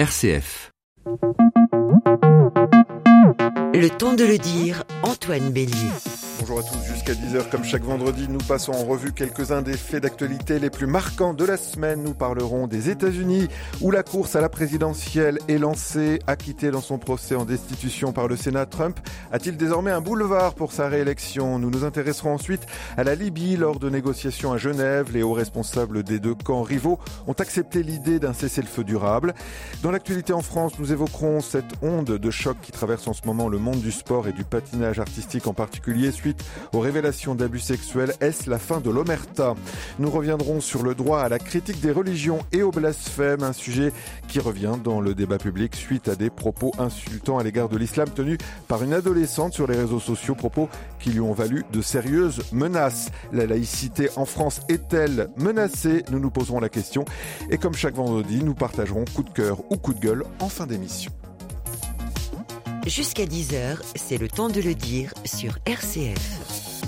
RCF. Le temps de le dire, Antoine Bélier. Bonjour à tous, jusqu'à 10h comme chaque vendredi, nous passons en revue quelques-uns des faits d'actualité les plus marquants de la semaine. Nous parlerons des États-Unis où la course à la présidentielle est lancée, acquitté dans son procès en destitution par le Sénat. Trump a-t-il désormais un boulevard pour sa réélection? Nous nous intéresserons ensuite à la Libye lors de négociations à Genève. Les hauts responsables des deux camps rivaux ont accepté l'idée d'un cessez-le-feu durable. Dans l'actualité en France, nous évoquerons cette onde de choc qui traverse en ce moment le monde du sport et du patinage artistique en particulier aux révélations d'abus sexuels. Est-ce la fin de l'omerta? Nous reviendrons sur le droit à la critique des religions et au blasphème, un sujet qui revient dans le débat public suite à des propos insultants à l'égard de l'islam tenus par une adolescente sur les réseaux sociaux, propos qui lui ont valu de sérieuses menaces. La laïcité en France est-elle menacée? Nous nous poserons la question et comme chaque vendredi, nous partagerons coup de cœur ou coup de gueule en fin d'émission. Jusqu'à 10h, c'est le temps de le dire sur RCF.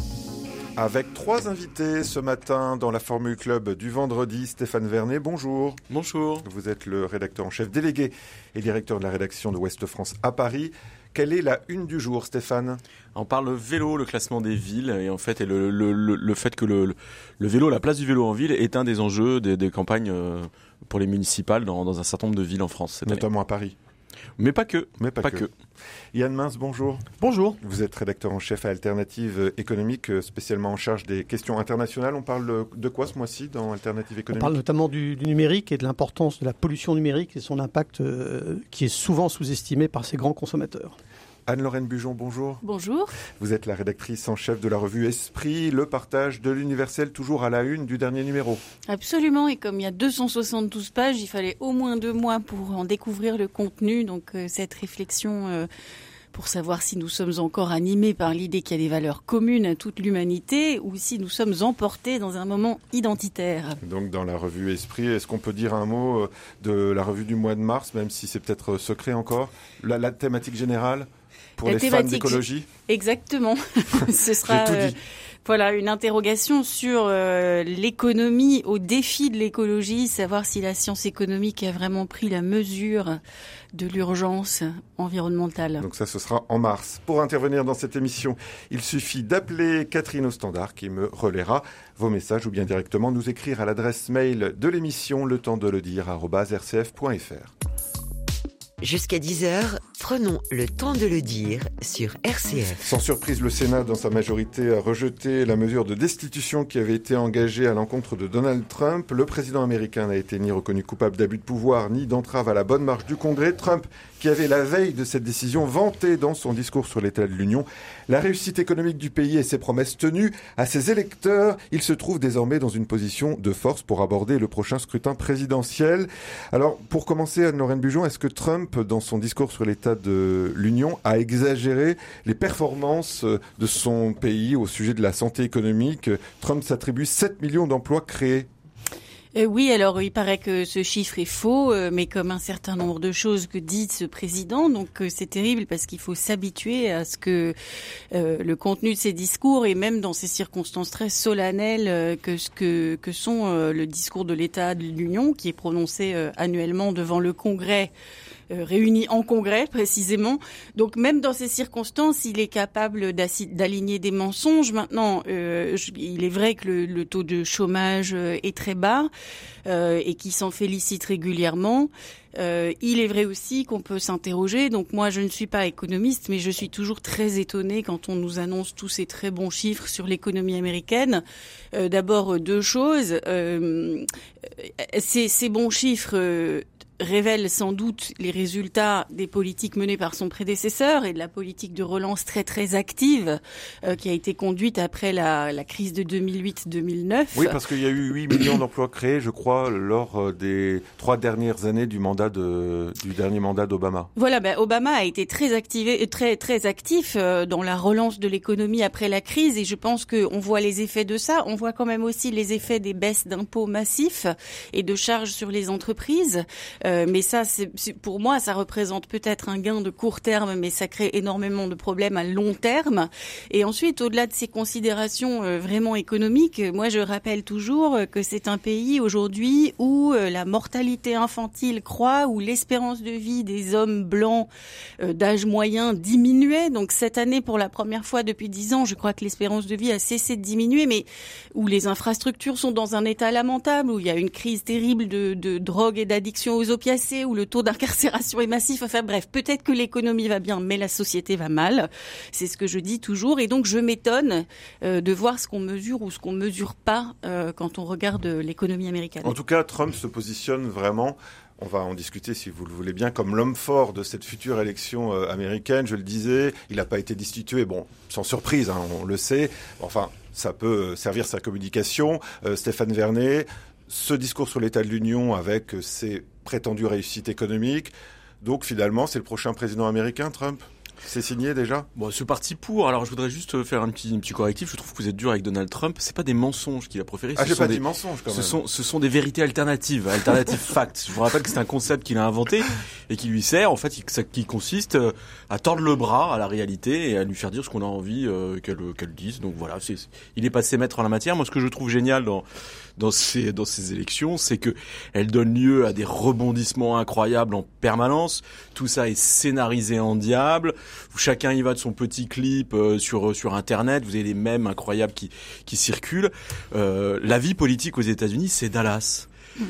Avec trois invités ce matin dans la Formule Club du vendredi, Stéphane Vernet, bonjour. Bonjour. Vous êtes le rédacteur en chef délégué et directeur de la rédaction de Ouest France à Paris. Quelle est la une du jour, Stéphane? On parle vélo, le classement des villes, et en fait, et le, le, le, fait que le, le, vélo, la place du vélo en ville, est un des enjeux des, des campagnes euh, pour les municipales dans, dans, un certain nombre de villes en France. Notamment année. à Paris. Mais pas que. Mais pas, pas que. que. Yann Mince, bonjour. Bonjour. Vous êtes rédacteur en chef à Alternative économique, spécialement en charge des questions internationales. On parle de quoi ce mois-ci dans Alternative économique? On parle notamment du, du, numérique et de l'importance de la pollution numérique et son impact euh, qui est souvent sous-estimé par ces grands consommateurs. Anne-Lorraine Bujon, bonjour. Bonjour. Vous êtes la rédactrice en chef de la revue Esprit, le partage de l'universel toujours à la une du dernier numéro. Absolument, et comme il y a 272 pages, il fallait au moins deux mois pour en découvrir le contenu, donc euh, cette réflexion... Euh, pour savoir si nous sommes encore animés par l'idée qu'il y a des valeurs communes à toute l'humanité ou si nous sommes emportés dans un moment identitaire. Donc dans la revue Esprit, est-ce qu'on peut dire un mot euh, de la revue du mois de mars, même si c'est peut-être secret encore? La, la thématique générale? Pour la les fans d'écologie Exactement. Ce sera euh, voilà une interrogation sur euh, l'économie, au défi de l'écologie, savoir si la science économique a vraiment pris la mesure de l'urgence environnementale. Donc ça, ce sera en mars. Pour intervenir dans cette émission, il suffit d'appeler Catherine au standard qui me relaiera vos messages ou bien directement nous écrire à l'adresse mail de l'émission le temps de le dire rcf.fr. Jusqu'à 10h, prenons le temps de le dire sur RCF. Sans surprise, le Sénat, dans sa majorité, a rejeté la mesure de destitution qui avait été engagée à l'encontre de Donald Trump. Le président américain n'a été ni reconnu coupable d'abus de pouvoir, ni d'entrave à la bonne marche du Congrès. Trump, qui avait la veille de cette décision vanté dans son discours sur l'état de l'Union. La réussite économique du pays et ses promesses tenues à ses électeurs, il se trouve désormais dans une position de force pour aborder le prochain scrutin présidentiel. Alors, pour commencer, Anne-Lorraine Bujon, est-ce que Trump, dans son discours sur l'état de l'Union, a exagéré les performances de son pays au sujet de la santé économique? Trump s'attribue 7 millions d'emplois créés euh, oui, alors il paraît que ce chiffre est faux, euh, mais comme un certain nombre de choses que dit ce président, donc euh, c'est terrible parce qu'il faut s'habituer à ce que le contenu de ses discours et même dans ces circonstances très solennelles que ce que que sont le discours de l'État de l'Union qui est prononcé annuellement devant le Congrès réunis en congrès précisément. Donc même dans ces circonstances, il est capable d'aligner des mensonges. Maintenant, euh, il est vrai que le, le taux de chômage est très bas euh, et qu'il s'en félicite régulièrement. Euh, il est vrai aussi qu'on peut s'interroger. Donc moi, je ne suis pas économiste, mais je suis toujours très étonnée quand on nous annonce tous ces très bons chiffres sur l'économie américaine. Euh, D'abord, deux choses. Euh, ces, ces, bons chiffres révèle sans doute les résultats des politiques menées par son prédécesseur et de la politique de relance très très active euh, qui a été conduite après la, la crise de 2008-2009. Oui, parce qu'il y a eu 8 millions d'emplois créés, je crois, lors euh, des trois dernières années du mandat de, du dernier mandat d'Obama. Voilà, ben, Obama a été très activé, très très actif euh, dans la relance de l'économie après la crise et je pense qu'on voit les effets de ça. On voit quand même aussi les effets des baisses d'impôts massifs et de charges sur les entreprises. Euh, Euh, mais ça, c'est pour moi, ça représente peut-être un gain de court terme, mais ça crée énormément de problèmes à long terme. Et ensuite, au-delà de ces considérations euh, vraiment économiques, moi, je rappelle toujours que c'est un pays aujourd'hui où euh, la mortalité infantile croît, où l'espérance de vie des hommes blancs d'âge moyen diminuait. Donc cette année, pour la première fois depuis dix ans, je crois que l'espérance de vie a cessé de diminuer, mais où les infrastructures sont dans un état lamentable, où il y a une crise terrible de, de drogue et d'addiction aux opiacés, où le taux d'incarcération est massif. Enfin bref, peut-être que l'économie va bien, mais la société va mal. C'est ce que je dis toujours. Et donc je m'étonne euh, de voir ce qu'on mesure ou ce qu'on mesure pas euh, quand on regarde l'économie américaine. En tout cas, Trump se positionne vraiment on va en discuter si vous le voulez bien, comme l'homme fort de cette future élection euh, américaine. Je le disais, il n'a pas été destitué, bon, sans surprise, hein, on le sait. Enfin, ça peut servir sa communication. Stéphane Vernet, ce discours sur l'état de l'Union avec ses prétendues réussites économiques. Donc finalement, c'est le prochain président américain, Trump c'est signé déjà? Bon, ce parti pour. Alors, je voudrais juste faire un petit, petit correctif. Je trouve que vous êtes dur avec Donald Trump. C'est pas des mensonges qu'il a proférés. Ah, j'ai pas des, dit mensonges quand ce même. Sont, ce sont des vérités alternatives, alternatives facts. Je vous rappelle que c'est un concept qu'il a inventé et qui lui sert, en fait, qui, qui consiste euh, à tordre le bras à la réalité et à lui faire dire ce qu'on a envie euh, qu'elle dise. Donc voilà, c'est, il est passé maître en la matière. Moi, ce que je trouve génial dans dans ces dans ces élections, c'est que elle donne lieu à des rebondissements incroyables en permanence. Tout ça est scénarisé en diable. Chacun y va de son petit clip euh, sur sur internet. Vous avez des mèmes incroyables qui qui circulent. Euh, la vie politique aux États-Unis, c'est Dallas.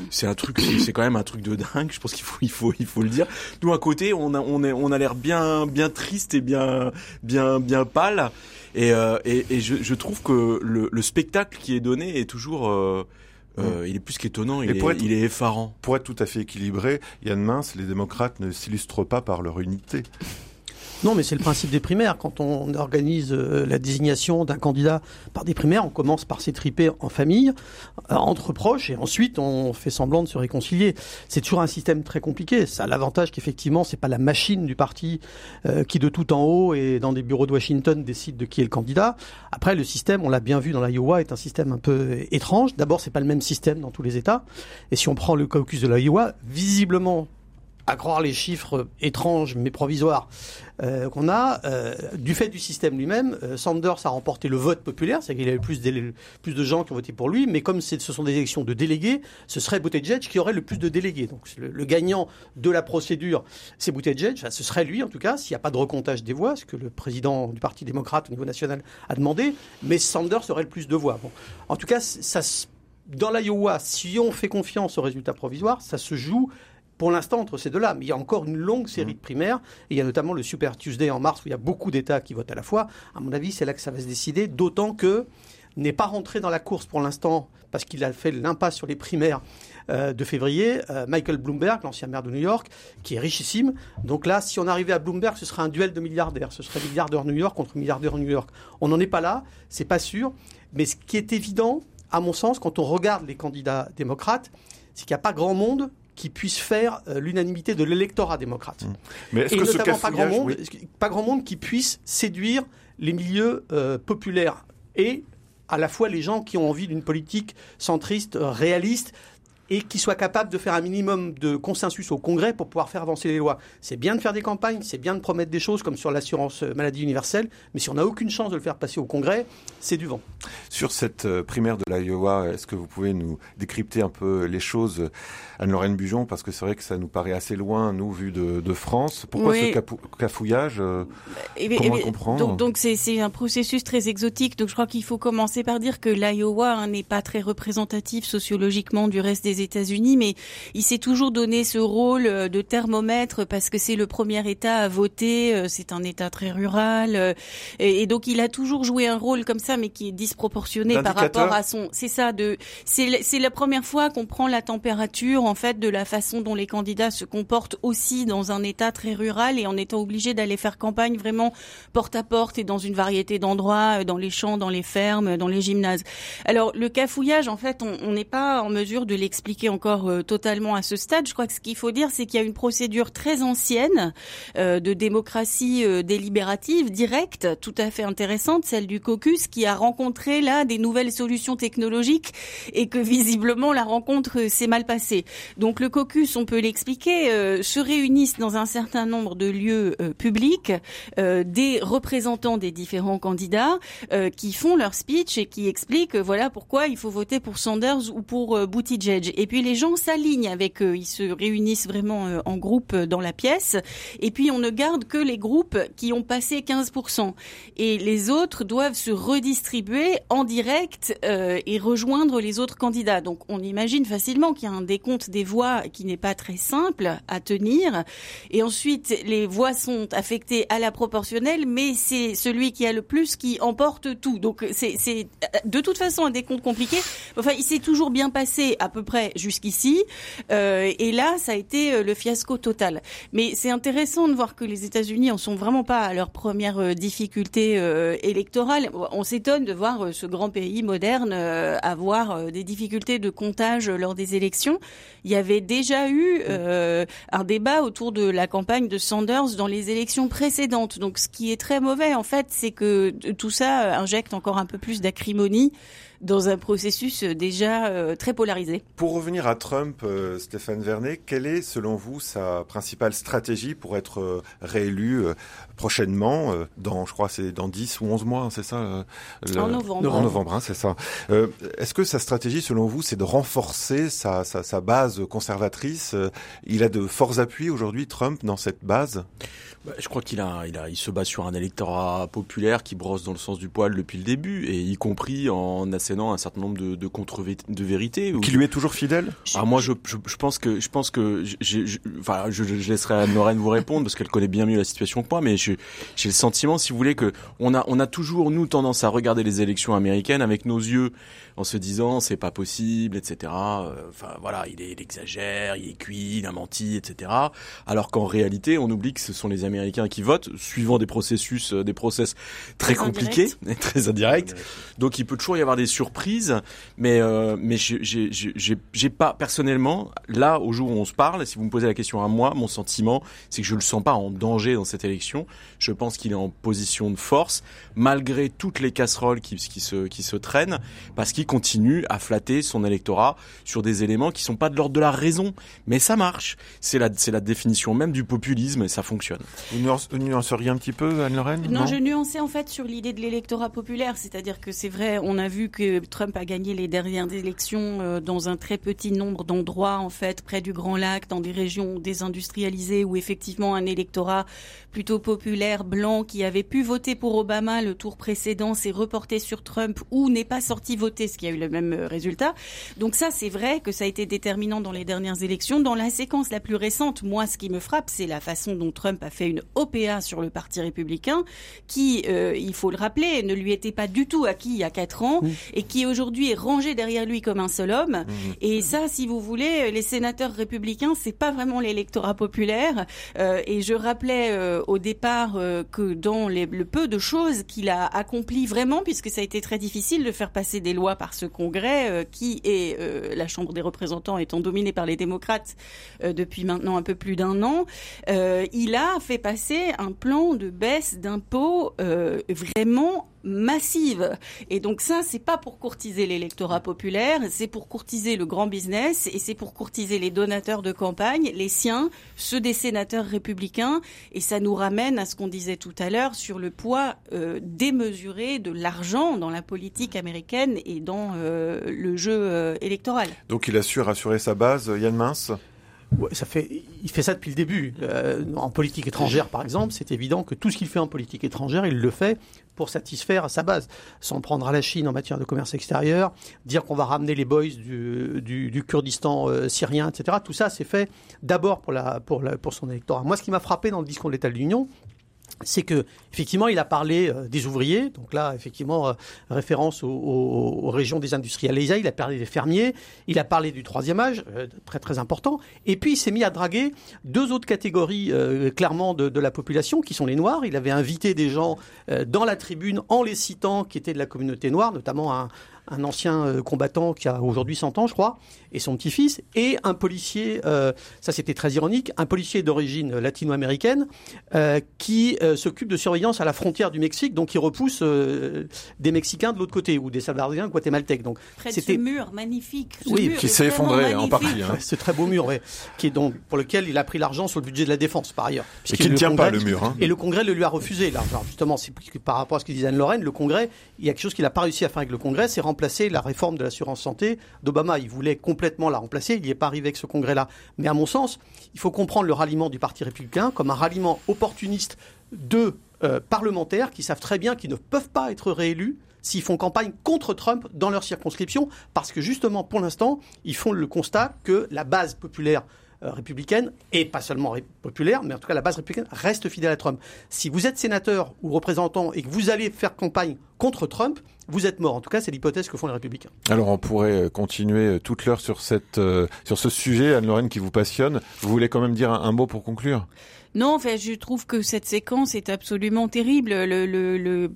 C'est un truc, c'est quand même un truc de dingue. Je pense qu'il faut, il faut, il faut le dire. Nous à côté, on a, on est, on a l'air bien, bien triste et bien, bien, bien pâle. Et, euh, et, et je, je, trouve que le, le, spectacle qui est donné est toujours euh, euh, il est plus qu'étonnant, il, est, il est effarant. Pour être tout à fait équilibré, Yann Mince, les démocrates ne s'illustrent pas par leur unité. Non, mais c'est le principe des primaires. Quand on organise euh, la désignation d'un candidat par des primaires, on commence par s'étriper en famille, euh, entre proches, et ensuite on fait semblant de se réconcilier. C'est toujours un système très compliqué. Ça a l'avantage qu'effectivement, c'est pas la machine du parti euh, qui de tout en haut et dans des bureaux de Washington décide de qui est le candidat. Après, le système, on l'a bien vu dans l'Iowa, est un système un peu étrange. D'abord, c'est pas le même système dans tous les États. Et si on prend le caucus de l'Iowa, visiblement, à croire les chiffres étranges mais provisoires euh, qu'on a, euh, du fait du système lui-même, euh, Sanders a remporté le vote populaire, c'est-à-dire qu'il y avait plus, de gens qui ont voté pour lui, mais comme ce sont des élections de délégués, ce serait Buttigieg qui aurait le plus de délégués. Donc le, gagnant de la procédure, c'est Buttigieg, enfin, ce serait lui en tout cas, s'il n'y a pas de recomptage des voix, ce que le président du Parti démocrate au niveau national a demandé, mais Sanders aurait le plus de voix. En tout cas, dans l'Iowa, si on fait confiance aux résultats provisoires, ça se joue pour l'instant entre ces deux-là. Mais il y a encore une longue série mmh. de primaires. Et il y a notamment le Super Tuesday en mars où il y a beaucoup d'États qui votent à la fois. À mon avis, c'est là que ça va se décider. D'autant que n'est pas rentré dans la course pour l'instant parce qu'il a fait l'impasse sur les primaires euh, de février. Euh, Michael Bloomberg, l'ancien maire de New York, qui est richissime. Donc là, si on arrivait à Bloomberg, ce serait un duel de milliardaires. Ce serait milliardaire New York contre milliardaire New York. On n'en est pas là, c'est pas sûr. Mais ce qui est évident, à mon sens, quand on regarde les candidats démocrates, c'est qu'il n'y a pas grand monde qui puisse faire euh, l'unanimité de l'électorat démocrate. Mmh. Mais est-ce que notamment ce pas grand monde, pas grand monde qui puisse séduire les milieux euh, populaires et à la fois les gens qui ont envie d'une politique centriste, euh, réaliste, et qui soit capable de faire un minimum de consensus au Congrès pour pouvoir faire avancer les lois. C'est bien de faire des campagnes, c'est bien de promettre des choses comme sur l'assurance maladie universelle, mais si on n'a aucune chance de le faire passer au Congrès, c'est du vent. Sur cette primaire de l'Iowa, est-ce que vous pouvez nous décrypter un peu les choses Anne-Lorraine Bujon, parce que c'est vrai que ça nous paraît assez loin, nous, vu de, de France. Pourquoi oui. ce cafouillage euh, et, Comment et, comprendre Donc, donc c'est un processus très exotique. Donc je crois qu'il faut commencer par dire que l'Iowa hein, n'est pas très représentatif sociologiquement du reste des États-Unis, mais il s'est toujours donné ce rôle euh, de thermomètre parce que c'est le premier État à voter. Euh, c'est un État très rural, et, et, donc il a toujours joué un rôle comme ça, mais qui est disproportionné par rapport à son. C'est ça. De c'est la première fois qu'on prend la température en fait de la façon dont les candidats se comportent aussi dans un État très rural et en étant obligés d'aller faire campagne vraiment porte à porte et dans une variété d'endroits, dans les champs, dans les fermes, dans les gymnases. Alors le cafouillage, en fait, on n'est pas en mesure de l'expliquer expliquer encore totalement à ce stade. Je crois que ce qu'il faut dire, c'est qu'il y a une procédure très ancienne de démocratie délibérative directe, tout à fait intéressante, celle du caucus, qui a rencontré là des nouvelles solutions technologiques et que visiblement la rencontre s'est mal passée. Donc le caucus, on peut l'expliquer, se réunissent dans un certain nombre de lieux publics des représentants des différents candidats qui font leur speech et qui expliquent voilà pourquoi il faut voter pour Sanders ou pour euh, Buttigieg. Et puis les gens s'alignent avec eux, ils se réunissent vraiment euh, en groupe dans la pièce. Et puis on ne garde que les groupes qui ont passé 15%. Et les autres doivent se redistribuer en direct euh, et rejoindre les autres candidats. Donc on imagine facilement qu'il y a un décompte des voix qui n'est pas très simple à tenir. Et ensuite les voix sont affectées à la proportionnelle, mais c'est celui qui a le plus qui emporte tout. Donc c'est de toute façon un décompte compliqué. Enfin, il s'est toujours bien passé à peu près jusqu'ici, euh, et là, ça a été euh, le fiasco total. Mais c'est intéressant de voir que les États-Unis en sont vraiment pas à leur première euh, difficulté euh, électorale. On s'étonne de voir ce grand pays moderne avoir des difficultés de comptage lors des élections. Il y avait déjà eu un débat autour de la campagne de Sanders dans les élections précédentes. Donc, ce qui est très mauvais, en fait, c'est que tout ça injecte encore un peu plus d'acrimonie dans un processus déjà euh, très polarisé. Pour revenir à Trump, euh, Stéphane Vernet, quelle est selon vous sa principale stratégie pour être euh, réélu prochainement dans, je crois, c'est dans 10 ou 11 mois, c'est ça En novembre. En novembre, hein, c'est ça. Est-ce que sa stratégie, selon vous, c'est de renforcer sa, sa, sa base conservatrice Il a de forts appuis aujourd'hui, Trump, dans cette base? Bah, je crois qu'il a, il a, il se bat sur un électorat populaire qui brosse dans le sens du poil depuis le début, et y compris en assénant un certain nombre de, de contre de vérités. Qui lui est toujours fidèle Ah moi, je, je, je, pense que, je pense que, j'ai, enfin, je, je, laisserai Anne Lorraine vous répondre parce qu'elle connaît bien mieux la situation que moi, mais j'ai le sentiment, si vous voulez, que on a, on a toujours nous tendance à regarder les élections américaines avec nos yeux en se disant c'est pas possible, etc. Euh, enfin voilà, il, est, il exagère, il est cuit, il a menti, etc. Alors qu'en réalité, on oublie que ce sont les Américains qui votent, suivant des processus, euh, des process très, compliqués et très indirects. Donc il peut toujours y avoir des surprises, mais euh, mais j'ai pas personnellement là au jour où on se parle, si vous me posez la question à moi, mon sentiment c'est que je le sens pas en danger dans cette élection. Je pense qu'il est en position de force malgré toutes les casseroles qui, qui se qui se traînent, parce qu'il continue à flatter son électorat sur des éléments qui sont pas de l'ordre de la raison, mais ça marche. C'est la c'est la définition même du populisme et ça fonctionne. Vous nuanceriez un petit peu, Anne-Lorraine non, je nuançais en fait sur l'idée de l'électorat populaire, c'est-à-dire que c'est vrai, on a vu que Trump a gagné les dernières élections euh, dans un très petit nombre d'endroits, en fait, près du Grand Lac, dans des régions désindustrialisées, où effectivement un électorat plutôt populaire, blanc, qui avait pu voter pour Obama le tour précédent, s'est reporté sur Trump ou n'est pas sorti voter, ce qui a eu le même euh, résultat. Donc ça, c'est vrai que ça a été déterminant dans les dernières élections. Dans la séquence la plus récente, moi, ce qui me frappe, c'est la façon dont Trump a fait une OPA sur le Parti républicain, qui, euh, il faut le rappeler, ne lui était pas du tout acquis il y a quatre ans et qui aujourd'hui est rangé derrière lui comme un seul homme. Mmh. Et ça, si vous voulez, les sénateurs républicains, c'est pas vraiment l'électorat populaire. Euh, et je rappelais euh, au départ que dans les, le peu de choses qu'il a accompli vraiment, puisque ça a été très difficile de faire passer des lois par ce Congrès, qui est la Chambre des représentants étant dominée par les démocrates depuis maintenant un peu plus d'un an, il a fait passer un plan de baisse d'impôts euh, vraiment massive. Et donc ça, c'est pas pour courtiser l'électorat populaire, c'est pour courtiser le grand business et c'est pour courtiser les donateurs de campagne, les siens, ceux des sénateurs républicains. Et ça nous ramène à ce qu'on disait tout à l'heure sur le poids euh, démesuré de l'argent dans la politique américaine et dans euh, le jeu électoral. Donc il a su rassurer sa base, Yann Mince? Ça fait, il fait ça depuis le début. Euh, en politique étrangère, par exemple, c'est évident que tout ce qu'il fait en politique étrangère, il le fait pour satisfaire sa base. S'en prendre à la Chine en matière de commerce extérieur, dire qu'on va ramener les boys du, du, Kurdistan euh, syrien, etc. Tout ça, c'est fait d'abord pour, la, pour, la, pour son électorat. Moi, ce qui m'a frappé dans le discours de l'État de l'Union, c'est que effectivement il a parlé euh, des ouvriers, donc là effectivement euh, référence aux, régions des industrialisées, il a parlé des fermiers, il a parlé du troisième âge, euh, très très important, et puis il s'est mis à draguer deux autres catégories clairement de, la population qui sont les noirs. Il avait invité des gens dans la tribune en les citant qui étaient de la communauté noire, notamment un, un ancien euh, combattant qui a aujourd'hui 100 ans, je crois, et son petit-fils, et un policier, euh, ça c'était très ironique, un policier d'origine latino-américaine euh, qui euh, s'occupe de surveillance à la frontière du Mexique, donc qui repousse euh, des Mexicains de l'autre côté ou des Salvadoriens guatémaltèques. Donc Près de ce c'était mur magnifique. Ce Oui, mur qui est s'est effondré en partie. hein. Ouais, ce très beau mur, ouais, qui est donc pour lequel il a pris l'argent sur le budget de la défense par ailleurs. Et qui ne tient pas le mur. hein. Et le Congrès le lui a refusé. Là, Alors, justement, c'est par rapport à ce que disait Anne-Lorraine, le Congrès, il y a quelque chose qu'il n'a pas réussi à faire avec le Congrès, c'est remplacer la réforme de l'assurance santé d'Obama. Il voulait complètement la remplacer, il n'y est pas arrivé avec ce Congrès-là. Mais à mon sens, il faut comprendre le ralliement du Parti républicain comme un ralliement opportuniste de euh, parlementaires qui savent très bien qu'ils ne peuvent pas être réélus s'ils font campagne contre Trump dans leur circonscription, parce que justement, pour l'instant, ils font le constat que la base populaire républicaine, et pas seulement populaire, mais en tout cas la base républicaine, reste fidèle à Trump. Si vous êtes sénateur ou représentant et que vous allez faire campagne contre Trump, vous êtes mort. En tout cas, c'est l'hypothèse que font les républicains. Alors on pourrait euh, continuer euh, toute l'heure sur cette euh, sur ce sujet, Anne-Lorraine, qui vous passionne. Vous voulez quand même dire un mot pour conclure? Non, enfin, je trouve que cette séquence est absolument terrible. Le, le, le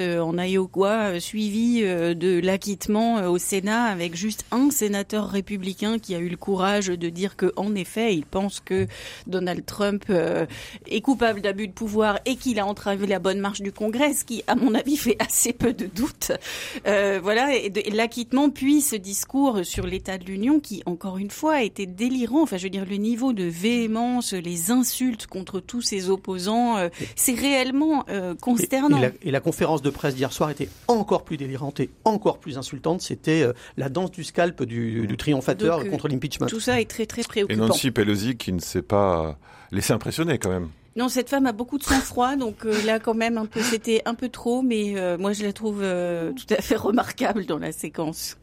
euh, en Iowa, euh, suivi euh, de l'acquittement au Sénat avec juste un sénateur républicain qui a eu le courage de dire que, en effet, il pense que Donald Trump est coupable d'abus de pouvoir et qu'il a entravé la bonne marche du Congrès, ce qui, à mon avis, fait assez peu de doute. Voilà, et l'acquittement, puis ce discours sur l'état de l'Union qui, encore une fois, était délirant. Enfin, je veux dire, le niveau de véhémence, les insultes contre tous ses opposants, euh, c'est réellement euh, Et, consternant. et la, et la conférence de presse d'hier soir était encore plus délirante et encore plus insultante. C'était euh, la danse du scalp du, du triomphateur Donc, contre l'impeachment. Tout ça est très très Et préoccupant. Nancy Pelosi qui ne s'est pas laissé impressionner quand même. Non, cette femme a beaucoup de sang-froid, donc euh, là quand même un peu, c'était un peu trop, mais euh, moi je la trouve euh, tout à fait remarquable dans la séquence.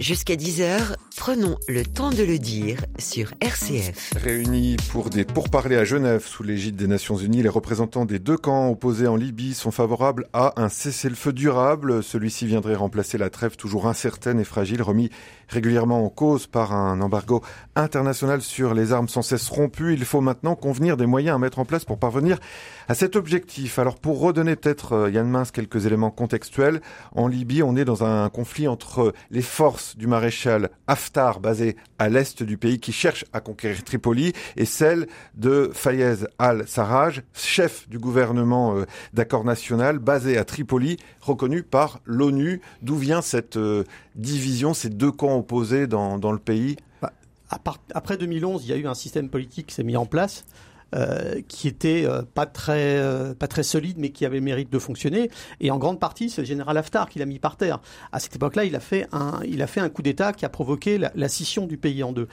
Jusqu'à 10h, prenons le temps de le dire sur RCF. Réunis pour des pourparlers à Genève sous l'égide des Nations Unies, les représentants des deux camps opposés en Libye sont favorables à un cessez-le-feu durable. Celui-ci viendrait remplacer la trêve toujours incertaine et fragile, remis régulièrement en cause par un embargo international sur les armes sans cesse rompues. Il faut maintenant convenir des moyens à mettre en place pour parvenir à cet objectif. Alors pour redonner peut-être, euh, Yann Mince, quelques éléments contextuels, en Libye, on est dans un conflit entre les forces du maréchal Haftar, basé à l'est du pays, qui cherche à conquérir Tripoli, et celles de Fayez al-Sarraj, chef du gouvernement euh, d'accord national, basé à Tripoli, reconnu par l'ONU. D'où vient cette euh, division, ces deux camps opposés dans, dans le pays? Part- après 2011, il y a eu un système politique qui s'est mis en place. Euh, qui était euh, pas très euh, pas très solide mais qui avait le mérite de fonctionner. Et en grande partie c'est le général Haftar qui l'a mis par terre. À cette époque-là il a fait un il a fait un coup d'État qui a provoqué la, la scission du pays en deux.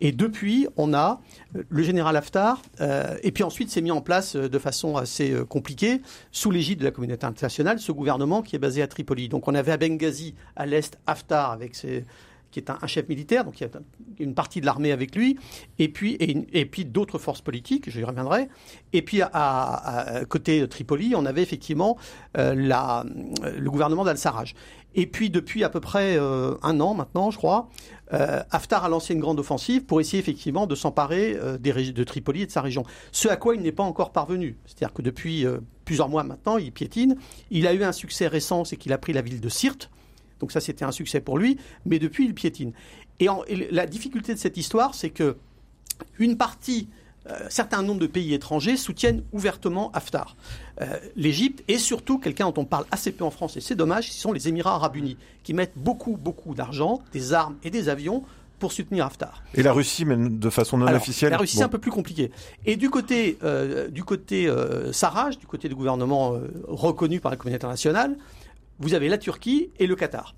Et depuis on a le général Haftar euh, et puis ensuite s'est mis en place euh, de façon assez compliquée sous l'égide de la communauté internationale ce gouvernement qui est basé à Tripoli. Donc on avait à Benghazi à l'est Haftar avec ses qui est un, chef militaire, donc il y a un- une partie de l'armée avec lui, et puis, et, puis d'autres forces politiques, j'y reviendrai. Et puis à, côté Tripoli, on avait effectivement euh, la, le gouvernement d'Al-Sarraj. Et puis depuis à peu près euh, un an maintenant, je crois, euh, Haftar a lancé une grande offensive pour essayer effectivement de s'emparer euh, de Tripoli et de sa région. Ce à quoi il n'est pas encore parvenu. C'est-à-dire que depuis plusieurs mois maintenant, il piétine. Il a eu un succès récent, c'est qu'il a pris la ville de Sirte. Donc ça, c'était un succès pour lui, mais depuis, il piétine. Et, en- et la difficulté de cette histoire, c'est que une partie, euh, certain nombre de pays étrangers soutiennent ouvertement Haftar. Euh, L'Égypte et surtout quelqu'un dont on parle assez peu en France, et c'est dommage, ce sont les Émirats arabes unis, qui mettent beaucoup, beaucoup d'argent, des armes et des avions pour soutenir Haftar. Et la Russie, mais de façon non Alors, officielle La Russie, Bon. c'est un peu plus compliqué. Et du côté, euh, du côté euh, Sarraj, du côté du gouvernement reconnu par la communauté internationale, vous avez la Turquie et le Qatar.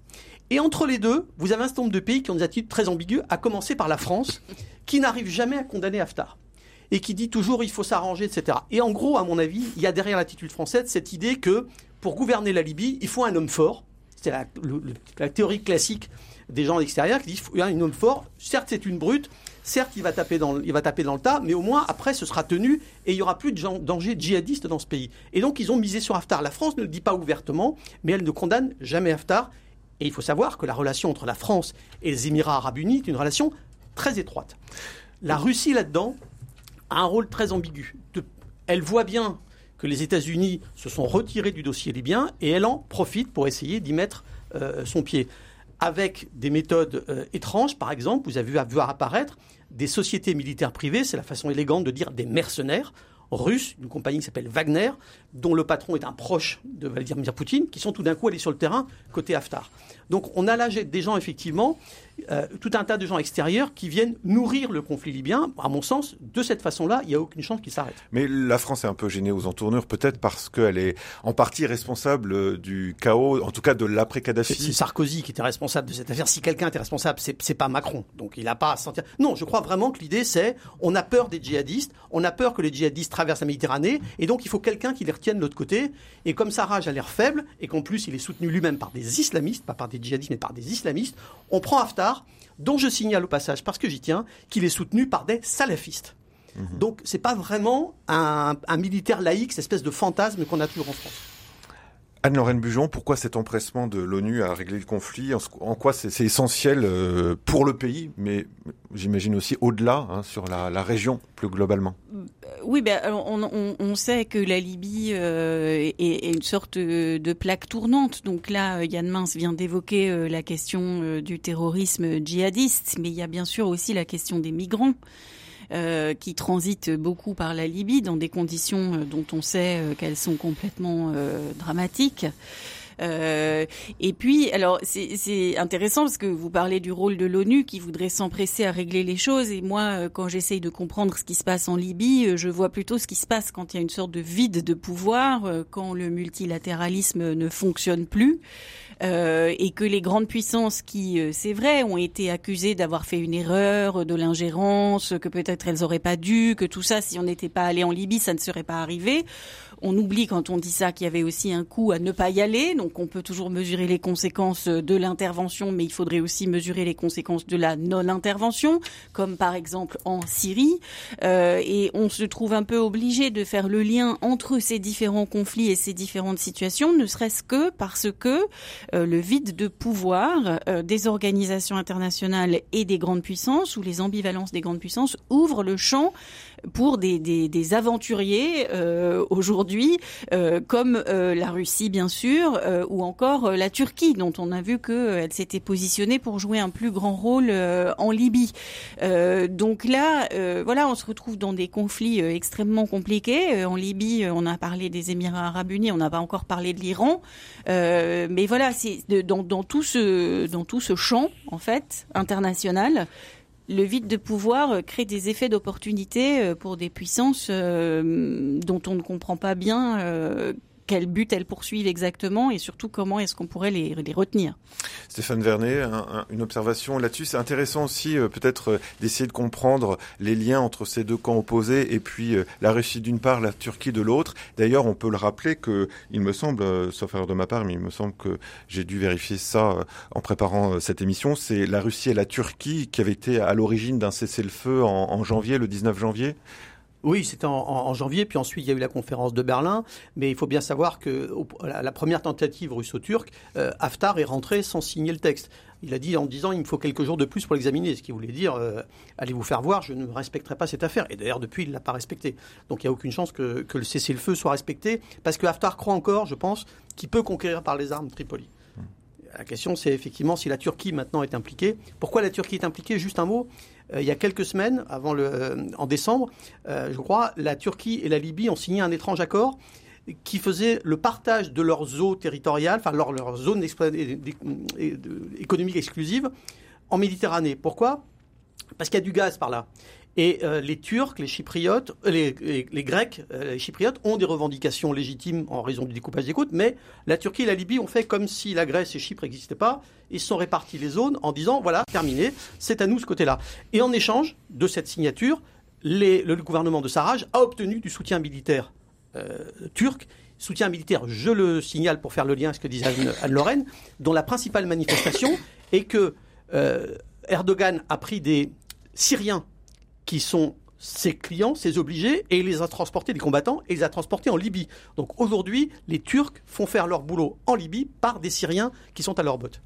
Et entre les deux, vous avez un certain nombre de pays qui ont des attitudes très ambiguës, à commencer par la France, qui n'arrive jamais à condamner Haftar. Et qui dit toujours il faut s'arranger, etc. Et en gros, à mon avis, il y a derrière l'attitude française cette idée que pour gouverner la Libye, il faut un homme fort. C'est la, théorie classique des gens extérieurs qui disent il faut un homme fort. Certes, c'est une brute. Certes, il va, taper dans, il le tas, mais au moins, après, ce sera tenu et il n'y aura plus de danger djihadiste dans ce pays. Et donc, ils ont misé sur Haftar. La France ne le dit pas ouvertement, mais elle ne condamne jamais Haftar. Et il faut savoir que la relation entre la France et les Émirats arabes unis est une relation très étroite. La Russie, là-dedans, a un rôle très ambigu. Elle voit bien que les États-Unis se sont retirés du dossier libyen et elle en profite pour essayer d'y mettre son pied avec des méthodes étranges. Par exemple, vous avez vu apparaître des sociétés militaires privées, c'est la façon élégante de dire des mercenaires russes, une compagnie qui s'appelle Wagner, dont le patron est un proche de Vladimir Poutine, qui sont tout d'un coup allés sur le terrain côté Haftar. Donc on a là des gens, effectivement, euh, tout un tas de gens extérieurs qui viennent nourrir le conflit libyen. À mon sens, de cette façon-là, il n'y a aucune chance qu'il s'arrête. Mais la France est un peu gênée aux entournures, peut-être parce qu'elle est en partie responsable du chaos, en tout cas de l'après-Kadhafi. C'est Sarkozy qui était responsable de cette affaire. Si quelqu'un était responsable, c'est pas Macron. Donc il n'a pas à sentir. Non, je crois vraiment que l'idée, c'est on a peur des djihadistes, on a peur que les djihadistes traversent la Méditerranée, et donc il faut quelqu'un qui les de l'autre côté. Et comme Sarraj a l'air faible, et qu'en plus il est soutenu lui-même par des islamistes, pas par des djihadistes, mais par des islamistes, on prend Haftar, dont je signale au passage, parce que j'y tiens, qu'il est soutenu par des salafistes. Mhm. Donc c'est pas vraiment un, un militaire laïque, cette espèce de fantasme qu'on a toujours en France. Anne-Lorraine Bujon, pourquoi cet empressement de l'ONU à régler le conflit? En quoi c'est essentiel euh, pour le pays, mais j'imagine aussi au-delà, hein, sur la, région plus globalement? Euh, Oui, ben, on, sait que la Libye euh, est, une sorte de plaque tournante. Donc là, Yann Mince vient d'évoquer la question du terrorisme djihadiste, mais il y a bien sûr aussi la question des migrants. Euh, qui transitent beaucoup par la Libye dans des conditions euh, dont on sait euh, qu'elles sont complètement dramatiques. Euh, et puis, alors, c'est intéressant parce que vous parlez du rôle de l'ONU qui voudrait s'empresser à régler les choses. Et moi, quand j'essaye de comprendre ce qui se passe en Libye, je vois plutôt ce qui se passe quand il y a une sorte de vide de pouvoir, quand le multilatéralisme ne fonctionne plus. Euh, et que les grandes puissances qui, euh, c'est vrai, ont été accusées d'avoir fait une erreur, de l'ingérence, que peut-être elles auraient pas dû, que tout ça, si on n'était pas allé en Libye, ça ne serait pas arrivé. On oublie quand on dit ça qu'il y avait aussi un coût à ne pas y aller, donc on peut toujours mesurer les conséquences de l'intervention, mais il faudrait aussi mesurer les conséquences de la non-intervention, comme par exemple en Syrie. Euh, et on se trouve un peu obligé de faire le lien entre ces différents conflits et ces différentes situations, ne serait-ce que parce que euh, le vide de pouvoir euh, des organisations internationales et des grandes puissances, ou les ambivalences des grandes puissances, ouvrent le champ pour des, aventuriers euh, aujourd'hui, euh, comme euh, la Russie bien sûr, ou encore la Turquie, dont on a vu qu'elle s'était positionnée pour jouer un plus grand rôle en Libye. donc là, voilà, on se retrouve dans des conflits extrêmement compliqués. en Libye, on a parlé des Émirats Arabes Unis, on n'a pas encore parlé de l'Iran, mais voilà, c'est dans, dans tout ce dans tout ce champ en fait international le vide de pouvoir euh, crée des effets d'opportunité euh, pour des puissances euh, dont on ne comprend pas bien quel but elles poursuivent exactement et surtout comment est-ce qu'on pourrait les, retenir. Stéphane Vernet, une observation là-dessus. C'est intéressant aussi peut-être d'essayer de comprendre les liens entre ces deux camps opposés et puis la Russie d'une part, la Turquie de l'autre. D'ailleurs, on peut le rappeler que, il me semble, sauf erreur de ma part, mais il me semble que j'ai dû vérifier ça en préparant cette émission, c'est la Russie et la Turquie qui avaient été à l'origine d'un cessez-le-feu en janvier, le 19 janvier. Oui, c'était en, janvier, puis ensuite il y a eu la conférence de Berlin, mais il faut bien savoir que la, première tentative russo-turque, euh, Haftar est rentré sans signer le texte. Il a dit en disant il me faut quelques jours de plus pour l'examiner, ce qui voulait dire euh, allez vous faire voir, je ne respecterai pas cette affaire. Et d'ailleurs depuis il ne l'a pas respecté. Donc il n'y a aucune chance que, que le cessez-le-feu soit respecté, parce que Haftar croit encore, je pense, qu'il peut conquérir par les armes Tripoli. La question, c'est effectivement si la Turquie maintenant est impliquée. Pourquoi la Turquie est impliquée? Juste un mot. Euh, il y a quelques semaines, avant euh, en décembre, euh, je crois, la Turquie et la Libye ont signé un étrange accord qui faisait le partage de leurs eaux territoriales, enfin leur, leur zone économique exclusive en Méditerranée. Pourquoi? Parce qu'il y a du gaz par là. Et euh, les Turcs, les Chypriotes, euh, les, Grecs, euh, les Chypriotes ont des revendications légitimes en raison du découpage des côtes, mais la Turquie et la Libye ont fait comme si la Grèce et Chypre n'existaient pas. Ils se sont répartis les zones en disant voilà, terminé, c'est à nous ce côté-là. Et en échange de cette signature, le gouvernement de Sarraj a obtenu du soutien militaire turc soutien militaire, je le signale pour faire le lien avec ce que disait Anne-Lorraine, dont la principale manifestation est que Erdogan a pris des Syriens qui sont ses clients, ses obligés, et il les a transportés, des combattants, et il les a transportés en Libye. Donc aujourd'hui, les Turcs font faire leur boulot en Libye par des Syriens qui sont à leur botte.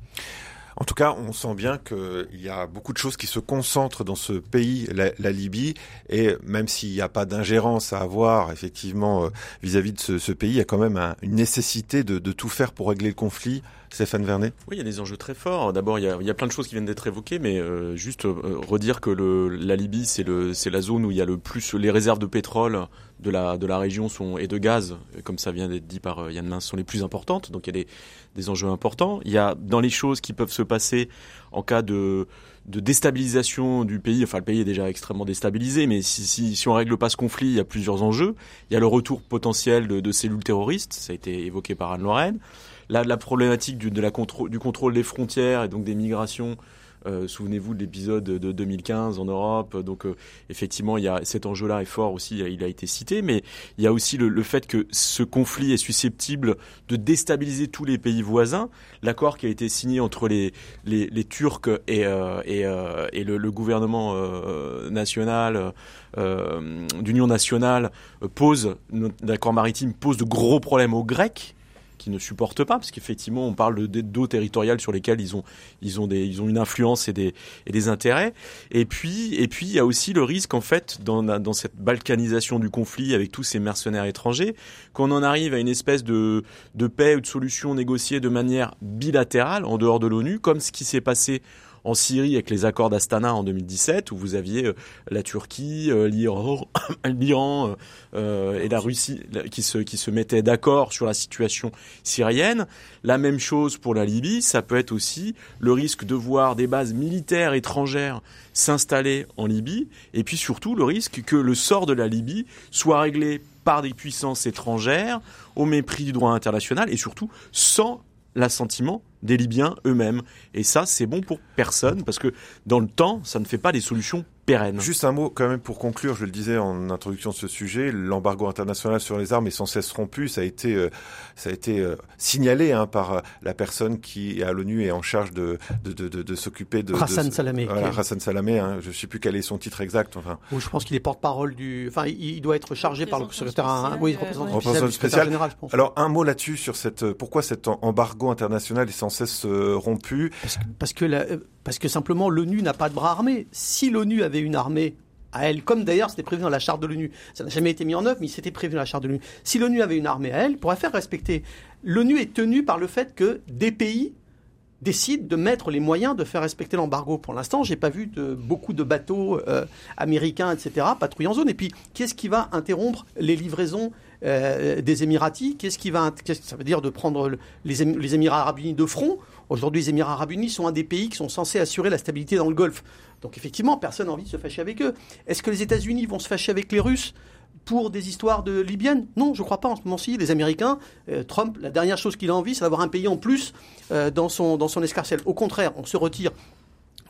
En tout cas, on sent bien qu'il y a beaucoup de choses qui se concentrent dans ce pays, la, Libye, et même s'il n'y a pas d'ingérence à avoir effectivement euh, vis-à-vis de ce, pays, il y a quand même une nécessité de, tout faire pour régler le conflit. Stéphane Vernet Oui, il y a des enjeux très forts. D'abord, il, y a plein de choses qui viennent d'être évoquées, mais euh, juste euh, redire que le, la Libye, c'est la zone où il y a le plus les réserves de pétrole de la, de la région sont, et de gaz, comme ça vient d'être dit par euh, Yann Mince, sont les plus importantes. Donc il y a des, des enjeux importants. Il y a dans les choses qui peuvent se passer en cas de, de déstabilisation du pays, enfin le pays est déjà extrêmement déstabilisé, mais si, si, si on règle pas ce conflit, il y a plusieurs enjeux. Il y a le retour potentiel de, de cellules terroristes, ça a été évoqué par Anne Lorraine. La, la problématique du, de la du contrôle des frontières et donc des migrations euh, souvenez-vous de l'épisode de 2015 en Europe. Donc euh, effectivement, il y a cet enjeu-là est fort aussi. Il a été cité, mais il y a aussi le, fait que ce conflit est susceptible de déstabiliser tous les pays voisins. L'accord qui a été signé entre les les, Turcs et euh, et, le, gouvernement national d'union nationale pose l'accord maritime pose de gros problèmes aux Grecs qui ne supportent pas, parce qu'effectivement, on parle d'eau territoriale sur lesquelles ils ont, ils ont, des, ils ont une influence et des, et des intérêts. Et puis, et puis, il y a aussi le risque, en fait, dans, dans cette balkanisation du conflit avec tous ces mercenaires étrangers, qu'on en arrive à une espèce de, de paix ou de solution négociée de manière bilatérale en dehors de l'ONU, comme ce qui s'est passé en Syrie avec les accords d'Astana en 2017, où vous aviez euh, la Turquie, euh, l'Iran, euh, et la Russie qui se, qui se mettaient d'accord sur la situation syrienne. La même chose pour la Libye, ça peut être aussi le risque de voir des bases militaires étrangères s'installer en Libye, et puis surtout le risque que le sort de la Libye soit réglé par des puissances étrangères au mépris du droit international et surtout sans l'assentiment des Libyens eux-mêmes. Et ça, c'est bon pour personne, parce que dans le temps, ça ne fait pas des solutions Juste un mot quand même pour conclure, je le disais en introduction de ce sujet, l'embargo international sur les armes est sans cesse rompu. Ça a été, euh, ça a été euh, signalé hein, par euh, la personne qui à l'ONU est en charge de de, de, de, s'occuper de Hassan Salamé. Voilà, Hassan Salamé. Hein, je ne sais plus quel est son titre exact. Enfin. je pense qu'il est porte-parole du. Enfin, il doit être chargé par le secrétaire. Hein, oui, représentant spécial. Général, je pense. Alors un mot là-dessus sur cette. Pourquoi cet embargo international est sans cesse rompu Parce que, parce que la, parce que simplement l'ONU n'a pas de bras armés. Si l'ONU avait une armée à elle, comme d'ailleurs c'était prévu dans la charte de l'ONU, ça n'a jamais été mis en œuvre, mais c'était prévu dans la charte de l'ONU. Si l'ONU avait une armée à elle, pourrait faire respecter. L'ONU est tenue par le fait que des pays décident de mettre les moyens de faire respecter l'embargo. Pour l'instant, j'ai pas vu beaucoup de bateaux euh, américains, etc., patrouiller en zone. Et puis, qu'est-ce qui va interrompre les livraisons euh, des Émiratis Qu'est-ce qui va, qu'est-ce que ça veut dire de prendre les, Émirats arabes unis de front? Aujourd'hui, les Émirats arabes unis sont un des pays qui sont censés assurer la stabilité dans le Golfe. Donc effectivement, personne n'a envie de se fâcher avec eux. Est-ce que les États-Unis vont se fâcher avec les Russes pour des histoires de libyennes Non, je ne crois pas en ce moment-ci. Les Américains, euh, Trump, la dernière chose qu'il a envie, c'est d'avoir un pays en plus euh, dans, son, dans son escarcelle. Au contraire, on se retire.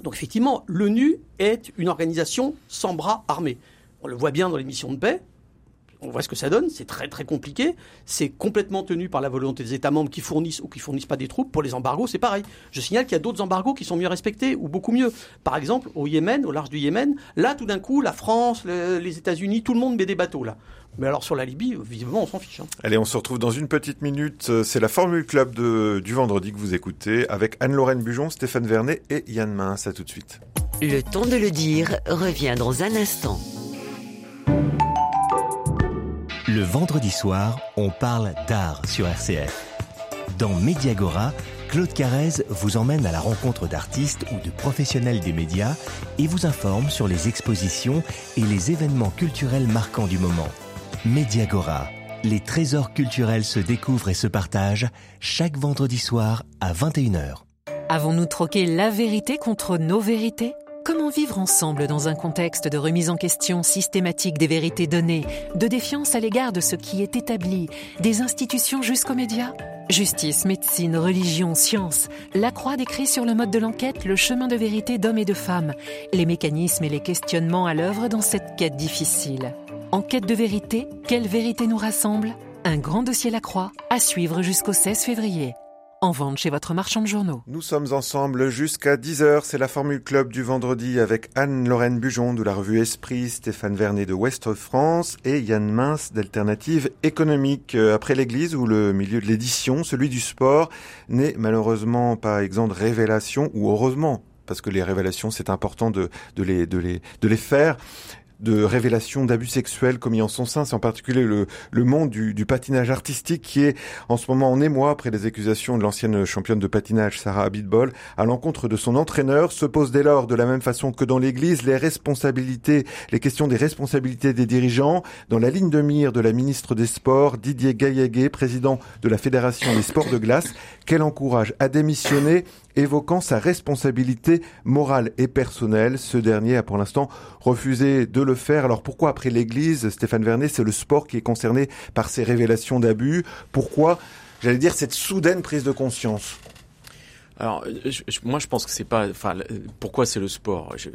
Donc effectivement, l'ONU est une organisation sans bras armés. On le voit bien dans les missions de paix on voit ce que ça donne, c'est très très compliqué, c'est complètement tenu par la volonté des États membres qui fournissent ou qui fournissent pas des troupes. Pour les embargos, c'est pareil. Je signale qu'il y a d'autres embargos qui sont mieux respectés ou beaucoup mieux. Par exemple, au Yémen, au large du Yémen, là tout d'un coup, la France, les États-Unis, tout le monde met des bateaux là. Mais alors sur la Libye, visiblement, on s'en fiche. Hein. Allez, on se retrouve dans une petite minute. C'est la Formule Club de, du vendredi que vous écoutez avec Anne-Lorraine Bujon, Stéphane Vernet et Yann Mince. À tout de suite. Le temps de le dire revient dans un instant. Le vendredi soir, on parle d'art sur RCF. Dans Mediagora, Claude Carrez vous emmène à la rencontre d'artistes ou de professionnels des médias et vous informe sur les expositions et les événements culturels marquants du moment. Mediagora, les trésors culturels se découvrent et se partagent chaque vendredi soir à 21h. Avons-nous troqué la vérité contre nos vérités? Comment vivre ensemble dans un contexte de remise en question systématique des vérités données, de défiance à l'égard de ce qui est établi, des institutions jusqu'aux médias? Justice, médecine, religion, science, la croix décrit sur le mode de l'enquête le chemin de vérité d'hommes et de femmes, les mécanismes et les questionnements à l'œuvre dans cette quête difficile. En quête de vérité, quelle vérité nous rassemble? Un grand dossier La Croix, à suivre jusqu'au 16 février. En vente chez votre marchand de journaux. Nous sommes ensemble jusqu'à 10h. C'est la Formule Club du vendredi avec Anne-Lorraine Bujon de la revue Esprit, Stéphane Vernet de West France et Yann Mince d'Alternative économique. Euh, après l'église ou le milieu de l'édition, celui du sport n'est malheureusement pas exempt de révélations ou heureusement parce que les révélations, c'est important de les faire de révélations d'abus sexuels commis en son sein. C'est en particulier le, le monde du, patinage artistique qui est en ce moment en émoi après les accusations de l'ancienne championne de patinage Sarah Abitbol à l'encontre de son entraîneur. Se pose dès lors de la même façon que dans l'Église les responsabilités, les questions des responsabilités des dirigeants. Dans la ligne de mire de la ministre des Sports, Didier Gaillaguet, président de la Fédération des sports de glace, qu'elle encourage à démissionner évoquant sa responsabilité morale et personnelle. Ce dernier a pour l'instant refusé de le faire. Alors pourquoi après l'Église, Stéphane Vernet, c'est le sport qui est concerné par ces révélations d'abus? Pourquoi, j'allais dire, cette soudaine prise de conscience? Alors, moi, je pense que c'est pas. Enfin, pourquoi c'est le sport? Je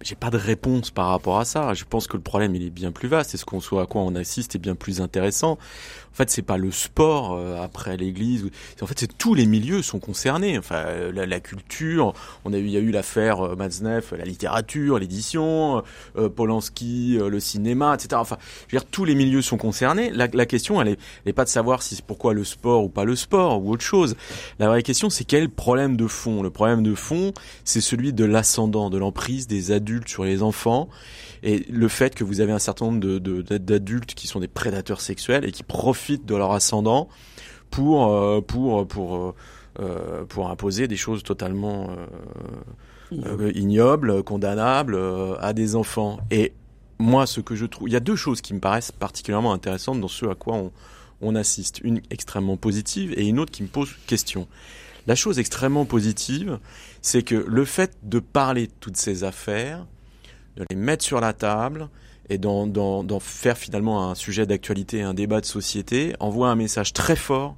j'ai pas de réponse par rapport à ça. Je pense que le problème, il est bien plus vaste. Et ce qu'on soit à quoi on assiste est bien plus intéressant. En fait, c'est pas le sport euh, après l'Église. En fait, c'est tous les milieux sont concernés. Enfin, euh, la, culture. On a eu, il y a eu l'affaire euh, la littérature, l'édition, euh, Polanski, le cinéma, etc. Enfin, je veux dire, tous les milieux sont concernés. La, la question, elle est, elle est pas de savoir si c'est pourquoi le sport ou pas le sport ou autre chose. La vraie question, c'est quel problème de fond. Le problème de fond, c'est celui de l'ascendant, de l'emprise des adultes sur les enfants et le fait que vous avez un certain nombre d'adultes de, qui sont des prédateurs sexuels et qui profitent de leur ascendant pour euh, pour pour euh, euh, pour imposer des choses totalement ignobles, condamnables à des enfants. Et moi, ce que je trouve, il y a deux choses qui me paraissent particulièrement intéressantes dans ce à quoi on, on assiste. Une extrêmement positive et une autre qui me pose question. La chose extrêmement positive, c'est que le fait de parler de toutes ces affaires, de les mettre sur la table et d'en faire finalement un sujet d'actualité, un débat de société, envoie un message très fort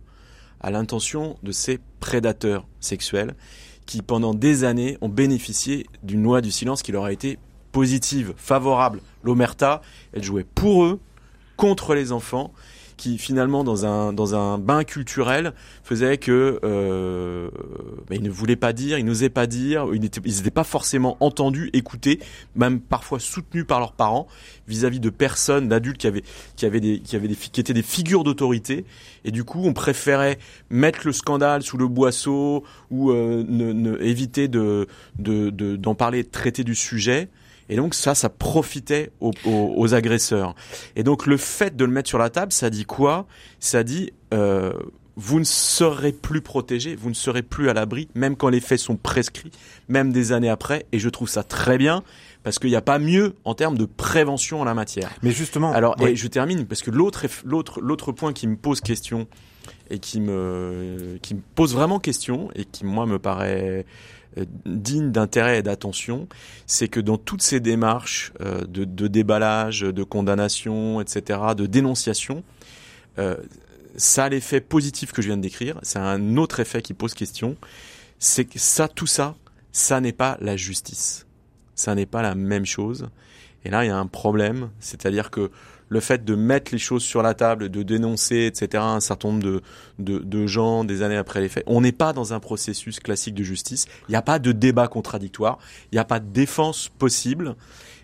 à l'intention de ces prédateurs sexuels qui, pendant des années, ont bénéficié d'une loi du silence qui leur a été positive, favorable. L'Omerta, elle jouait pour eux, contre les enfants, qui finalement dans un dans un bain culturel faisait que euh, bah, ils ne voulaient pas dire, ils n'osaient pas dire, ils n'étaient pas forcément entendus, écoutés, même parfois soutenus par leurs parents vis-à-vis de personnes, d'adultes qui avaient qui avaient des qui avaient des qui étaient des figures d'autorité. Et du coup on préférait mettre le scandale sous le boisseau ou euh, ne, ne, éviter de d'en de, d'en parler, de traiter du sujet et donc ça, ça profitait aux, aux, agresseurs. Et donc le fait de le mettre sur la table, ça dit quoi? Ça dit euh, vous ne serez plus protégé, vous ne serez plus à l'abri, même quand les faits sont prescrits, même des années après. Et je trouve ça très bien parce qu'il n'y a pas mieux en termes de prévention en la matière. Mais justement, alors et je termine parce que l'autre l'autre l'autre point qui me pose question et qui me qui me pose vraiment question et qui moi me paraît digne d'intérêt et d'attention, c'est que dans toutes ces démarches euh, de, déballage, de condamnation, etc., de dénonciation, euh, ça a l'effet positif que je viens de décrire. C'est un autre effet qui pose question. C'est que ça, tout ça, ça n'est pas la justice. Ça n'est pas la même chose. Et là, il y a un problème, c'est-à-dire que le fait de mettre les choses sur la table, de dénoncer, etc., un certain nombre de, de, de gens des années après les faits. On n'est pas dans un processus classique de justice. Il n'y a pas de débat contradictoire. Il n'y a pas de défense possible.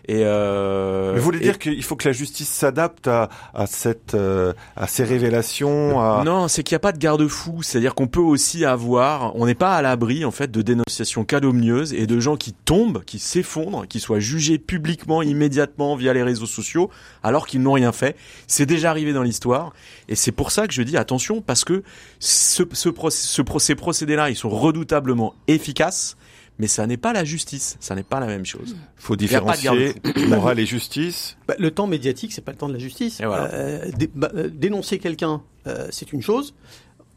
Et euh, Mais vous voulez dire qu'il faut que la justice s'adapte à, à cette euh, à ces révélations à... Non, c'est qu'il n'y a pas de garde-fou. C'est-à-dire qu'on peut aussi avoir, on n'est pas à l'abri en fait de dénonciations calomnieuses et de gens qui tombent, qui s'effondrent, qui soient jugés publiquement, immédiatement via les réseaux sociaux, alors qu'ils n'ont rien fait. C'est déjà arrivé dans l'histoire, et c'est pour ça que je dis attention parce que ce, ce, ce, ces procédés-là, ils sont redoutablement efficaces mais ça n'est pas la justice, ça n'est pas la même chose. Il faut différencier morale et justice. Bah, le temps médiatique, c'est pas le temps de la justice. Euh, bah, euh, dénoncer quelqu'un, euh, c'est une chose.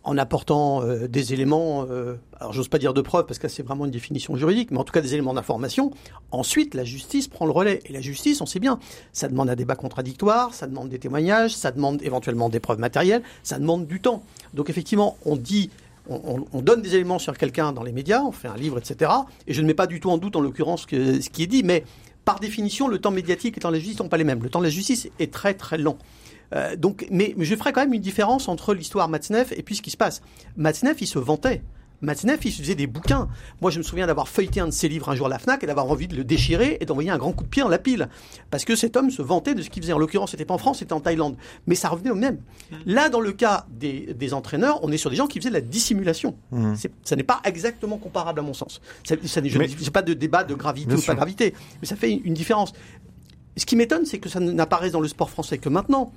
En apportant des éléments, alors j'ose pas dire de preuve parce que c'est vraiment une définition juridique, mais en tout cas des éléments d'information. Ensuite, la justice prend le relais. Et la justice, on sait bien, ça demande un débat contradictoire, ça demande des témoignages, ça demande éventuellement des preuves matérielles, ça demande du temps. Donc effectivement, on dit on, donne des éléments sur quelqu'un dans les médias, on fait un livre, etc. Et je ne mets pas du tout en doute, en l'occurrence, ce qui est dit, mais par définition, le temps médiatique et le temps de la justice ne sont pas les mêmes. Le temps de la justice est très très long. Euh, donc, mais, je ferai quand même une différence entre l'histoire Matzneff et puis ce qui se passe. Matzneff, il se vantait. Matzneff, il faisait des bouquins. Moi, je me souviens d'avoir feuilleté un de ses livres un jour à la FNAC et d'avoir envie de le déchirer et d'envoyer un grand coup de pied dans la pile. Parce que cet homme se vantait de ce qu'il faisait. En l'occurrence, c'était pas en France, c'était en Thaïlande. Mais ça revenait au même. Là, dans le cas des, des entraîneurs, on est sur des gens qui faisaient de la dissimulation. C'est- Ça n'est pas exactement comparable à mon sens. Ça, ça n'est- je dis pas de débat de gravité Bien ou sûr. pas gravité. Mais ça fait une, une différence. Ce qui m'étonne, c'est que ça n'apparaisse dans le sport français que maintenant.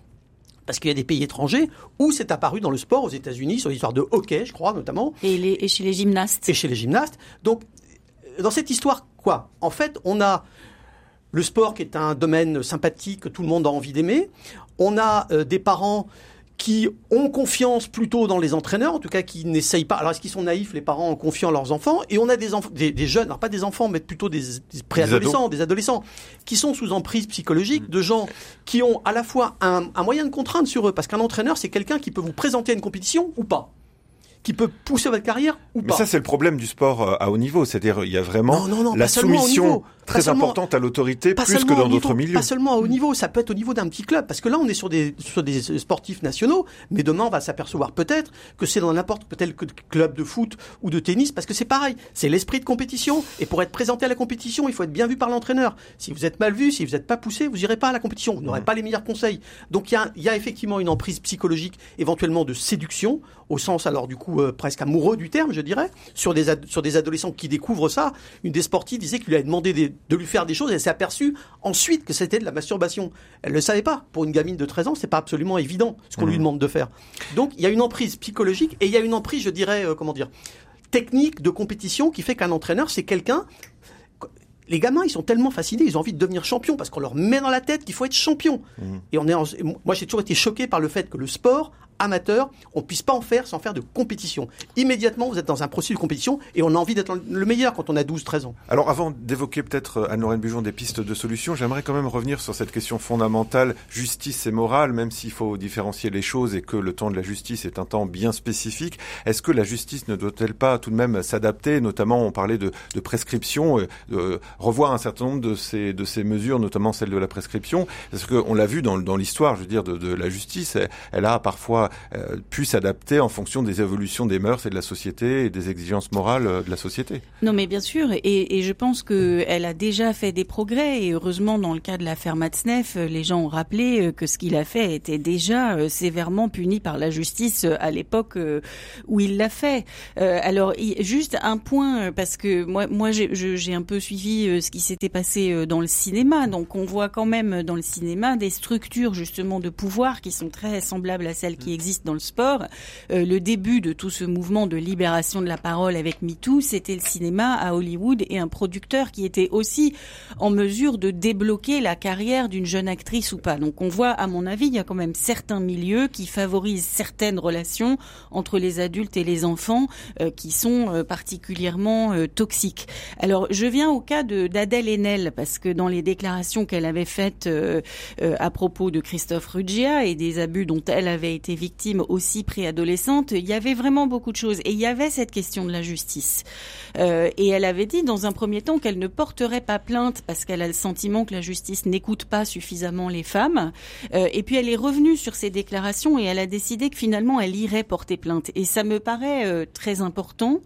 Parce qu'il y a des pays étrangers où c'est apparu dans le sport, aux États-Unis, sur l'histoire de hockey, je crois, notamment Et, les, et chez les gymnastes. et chez les gymnastes. Donc, euh, dans cette histoire, quoi? En fait, on a le sport qui est un domaine sympathique que tout le monde a envie d'aimer. On a euh, des parents qui ont confiance plutôt dans les entraîneurs, en tout cas qui n'essayent pas. Alors est-ce qu'ils sont naïfs, les parents, en confiant leurs enfants? Et on a des, des, des jeunes, alors pas des enfants, mais plutôt des, des préadolescents, des, adolescents, qui sont sous emprise psychologique de gens qui ont à la fois un, un moyen de contrainte sur eux, parce qu'un entraîneur, c'est quelqu'un qui peut vous présenter à une compétition ou pas, qui peut pousser votre carrière ou Mais pas. ça, c'est le problème du sport euh, à haut niveau. C'est-à-dire, il y a vraiment Non, non, non, la soumission très importante à l'autorité, plus que dans au d'autres milieux. Pas seulement à haut niveau, ça peut être au niveau d'un petit club, parce que là on est sur des, sur des sportifs nationaux, mais demain on va s'apercevoir peut-être que c'est dans n'importe quel club de foot ou de tennis, parce que c'est pareil, c'est l'esprit de compétition, et pour être présenté à la compétition, il faut être bien vu par l'entraîneur. Si vous êtes mal vu, si vous n'êtes pas poussé, vous irez pas à la compétition, vous n'aurez pas les meilleurs conseils. Donc il y a, il y a effectivement une emprise psychologique, éventuellement de séduction, au sens alors du coup euh, presque amoureux du terme, je dirais, sur des, sur des adolescents qui découvrent ça. Une des sportives disait qu'il lui avait demandé des- de lui faire des choses et elle s'est aperçue ensuite que c'était de la masturbation. Elle le savait pas. Pour une gamine de 13 ans, c'est pas absolument évident ce qu'on lui demande de faire. Donc il y a une emprise psychologique et il y a une emprise, je dirais, euh, comment dire, technique de compétition qui fait qu'un entraîneur, c'est quelqu'un les gamins, ils sont tellement fascinés, ils ont envie de devenir champions parce qu'on leur met dans la tête qu'il faut être champion. Et on est, en- moi, j'ai toujours été choqué par le fait que le sport amateur, on puisse pas en faire sans faire de compétition. Immédiatement, vous êtes dans un processus de compétition et on a envie d'être le meilleur quand on a 12-13 ans. Alors avant d'évoquer peut-être euh, Anne-Lorraine Bujon des pistes de solutions, j'aimerais quand même revenir sur cette question fondamentale, justice et morale, même s'il faut différencier les choses et que le temps de la justice est un temps bien spécifique. Est-ce que la justice ne doit-elle pas tout de même s'adapter? Notamment, on parlait de, prescription, euh, de revoir un certain nombre de ces, de ces mesures, notamment celle de la prescription, parce qu'on l'a vu dans, dans l'histoire, je veux dire, de, la justice, elle a parfois euh, pu s'adapter en fonction des évolutions des mœurs et de la société et des exigences morales euh, de la société. Non, mais bien sûr, et, et je pense que elle a déjà fait des progrès. Et heureusement, dans le cas de l'affaire Matzneff, les gens ont rappelé euh, que ce qu'il a fait était déjà euh, sévèrement puni par la justice à l'époque où il l'a fait. Alors, juste un point, parce que moi, moi, j'ai un peu suivi ce qui s'était passé dans le cinéma. Donc, on voit quand même dans le cinéma des structures justement de pouvoir qui sont très semblables à celles qui existent dans le sport. Euh, le début de tout ce mouvement de libération de la parole avec MeToo, c'était le cinéma à Hollywood et un producteur qui était aussi en mesure de débloquer la carrière d'une jeune actrice ou pas. Donc on voit, à mon avis, il y a quand même certains milieux qui favorisent certaines relations entre les adultes et les enfants euh, qui sont euh, particulièrement euh, toxiques. Alors je viens au cas d'Adèle Haenel parce que dans les déclarations qu'elle avait faites euh, euh, à propos de Christophe Ruggia et des abus dont elle avait été victime aussi préadolescente, il y avait vraiment beaucoup de choses et il y avait cette question de la justice. Euh, et elle avait dit dans un premier temps qu'elle ne porterait pas plainte parce qu'elle a le sentiment que la justice n'écoute pas suffisamment les femmes. Euh, et puis elle est revenue sur ses déclarations et elle a décidé que finalement elle irait porter plainte. Et ça me paraît euh, très important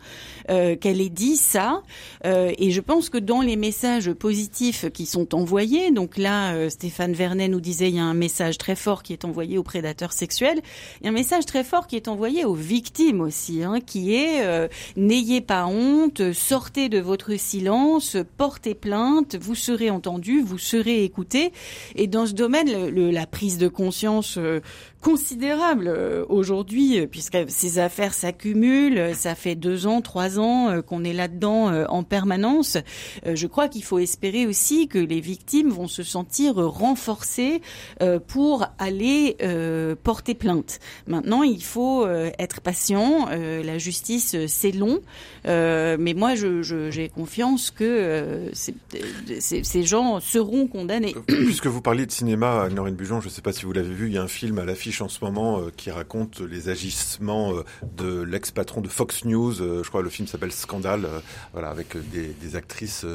euh, qu'elle ait dit ça. Et je pense que dans les messages positifs qui sont envoyés, donc là Stéphane Vernet nous disait il y a un message très fort qui est envoyé aux prédateurs sexuels, il y a un message très fort qui est envoyé aux victimes aussi, hein, qui est euh, n'ayez pas honte, sortez de votre silence, portez plainte, vous serez entendu, vous serez écouté. Et dans ce domaine, la prise de conscience euh, considérable euh, aujourd'hui, euh, puisque ces affaires s'accumulent, euh, ça fait deux ans, trois ans qu'on est là-dedans en permanence. Je crois qu'il faut espérer aussi que les victimes vont se sentir renforcées pour aller porter plainte. Maintenant, il faut être patient. La justice, c'est long, mais moi, j'ai confiance que c'est- ces gens seront condamnés. Puisque vous parliez de cinéma, Anne-Lorraine Bujon, je ne sais pas si vous l'avez vu, il y a un film à l'affiche en ce moment euh, qui raconte les agissements euh, de l'ex-patron de Fox News. euh, je crois que le film s'appelle Scandale, voilà, avec des actrices.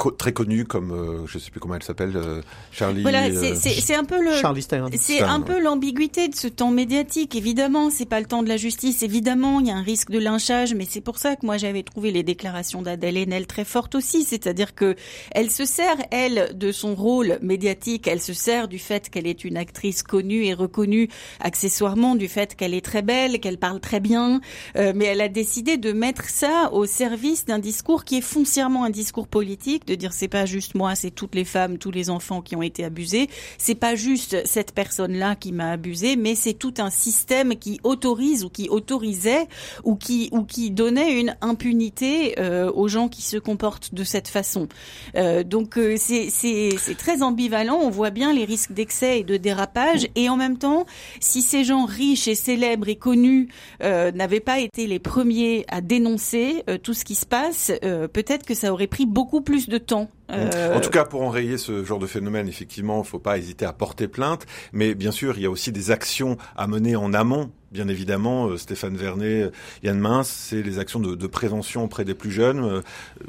Euh, euh, très connue comme, euh, je sais plus comment elle s'appelle, euh, Charlie. Voilà, euh, c'est un peu le. Charlie Stein. C'est un peu l'ambiguïté de ce temps médiatique. Évidemment, c'est pas le temps de la justice. Évidemment, il y a un risque de lynchage, mais c'est pour ça que moi j'avais trouvé les déclarations d'Adèle Haenel très fortes aussi. C'est-à-dire que elle se sert elle de son rôle médiatique. Elle se sert du fait qu'elle est une actrice connue et reconnue, accessoirement du fait qu'elle est très belle, qu'elle parle très bien. mais elle a décidé de mettre ça au service d'un discours qui est foncièrement un discours politique de dire c'est pas juste moi, c'est toutes les femmes, tous les enfants qui ont été abusés. C'est pas juste cette personne-là qui m'a abusé, mais c'est tout un système qui autorise ou qui autorisait ou qui ou qui donnait une impunité euh, aux gens qui se comportent de cette façon. Euh, donc euh, c'est c'est très ambivalent. On voit bien les risques d'excès et de dérapage, et en même temps, si ces gens riches et célèbres et connus n'avaient pas été les premiers à dénoncer tout ce qui se passe, peut-être que ça aurait pris beaucoup plus de temps euh, en tout cas, pour enrayer ce genre de phénomène, effectivement, il ne faut pas hésiter à porter plainte. Mais bien sûr, il y a aussi des actions à mener en amont bien évidemment, euh, Stéphane Vernet, euh, Yann Mince, c'est les actions de, de, prévention auprès des plus jeunes.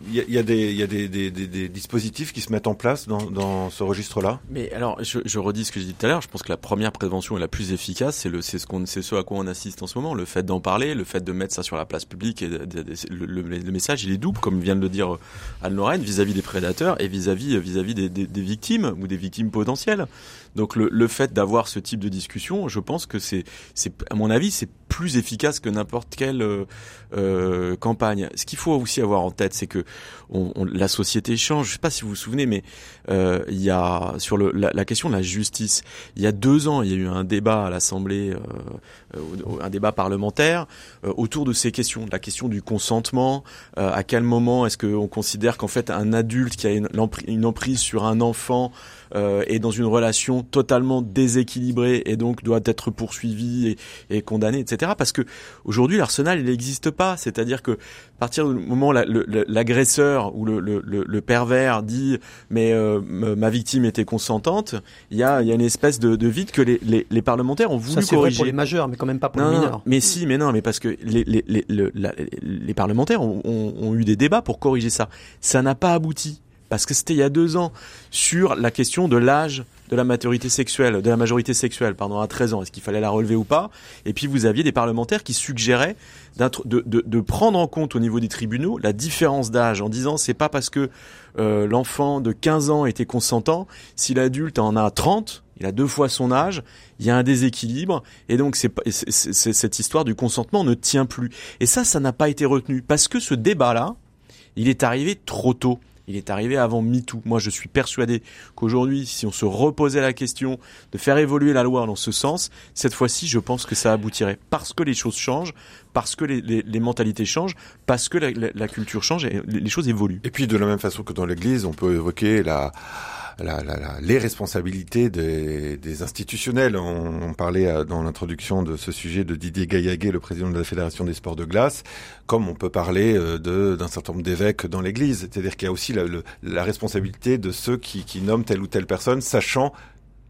Il y a, il y a, des, il y a des, des, des, dispositifs qui se mettent en place dans, dans ce registre-là? Mais alors, je, je, redis ce que j'ai dit tout à l'heure. Je pense que la première prévention est la plus efficace. C'est le, ce ce à quoi on assiste en ce moment. Le fait d'en parler, le fait de mettre ça sur la place publique et le, le, message, il est double, comme vient de le dire Anne Lorraine, vis-à-vis des prédateurs et vis-à-vis, vis-à-vis des, des, victimes ou des victimes potentielles. Donc le, le fait d'avoir ce type de discussion, je pense que c'est, c'est à mon avis, c'est plus efficace que n'importe quelle euh, euh, campagne. Ce qu'il faut aussi avoir en tête, c'est que la société change. Je sais pas si vous vous souvenez, mais euh, il y a sur la, question de la justice, il y a deux ans, il y a eu un débat à l'Assemblée, un débat parlementaire autour de ces questions, la question du consentement. à quel moment est-ce qu'on considère qu'en fait un adulte qui a une emprise sur un enfant euh, est dans une relation totalement déséquilibrée et donc doit être poursuivi et, et condamné, etc. Parce que aujourd'hui l'arsenal il n'existe pas, c'est-à-dire que à partir du moment où l'agresseur ou le, le, le, pervers dit mais euh, ma victime était consentante, il y a, y a une espèce de, de vide que les, les, les, parlementaires ont voulu Ça, c'est Vrai pour les majeurs, mais quand même pas pour les mineurs. mais si, mais non, mais parce que les, les, les, les parlementaires ont, ont, ont eu des débats pour corriger ça. Ça n'a pas abouti parce que c'était il y a deux ans, sur la question de l'âge de la maturité sexuelle, de la majorité sexuelle, pardon, à 13 ans. Est-ce qu'il fallait la relever ou pas? Et puis vous aviez des parlementaires qui suggéraient de, prendre en compte au niveau des tribunaux la différence d'âge en disant c'est pas parce que euh, l'enfant de 15 ans était consentant, si l'adulte en a 30, il a deux fois son âge, il y a un déséquilibre, et donc cette histoire du consentement ne tient plus. Et ça, ça n'a pas été retenu, parce que ce débat-là, il est arrivé trop tôt il est arrivé avant MeToo. Moi, je suis persuadé qu'aujourd'hui, si on se reposait la question de faire évoluer la loi dans ce sens, cette fois-ci, je pense que ça aboutirait. Parce que les choses changent, parce que les, mentalités changent, parce que la, la, la culture change et les choses évoluent. Et puis, de la même façon que dans l'Église, on peut évoquer la la, la, les responsabilités des, institutionnels. On, on, parlait euh, dans l'introduction de ce sujet de Didier Gaillaguet, le président de la Fédération des sports de glace, comme on peut parler euh, d'un certain nombre d'évêques dans l'Église. C'est-à-dire qu'il y a aussi la, la responsabilité de ceux qui, qui nomment telle ou telle personne, sachant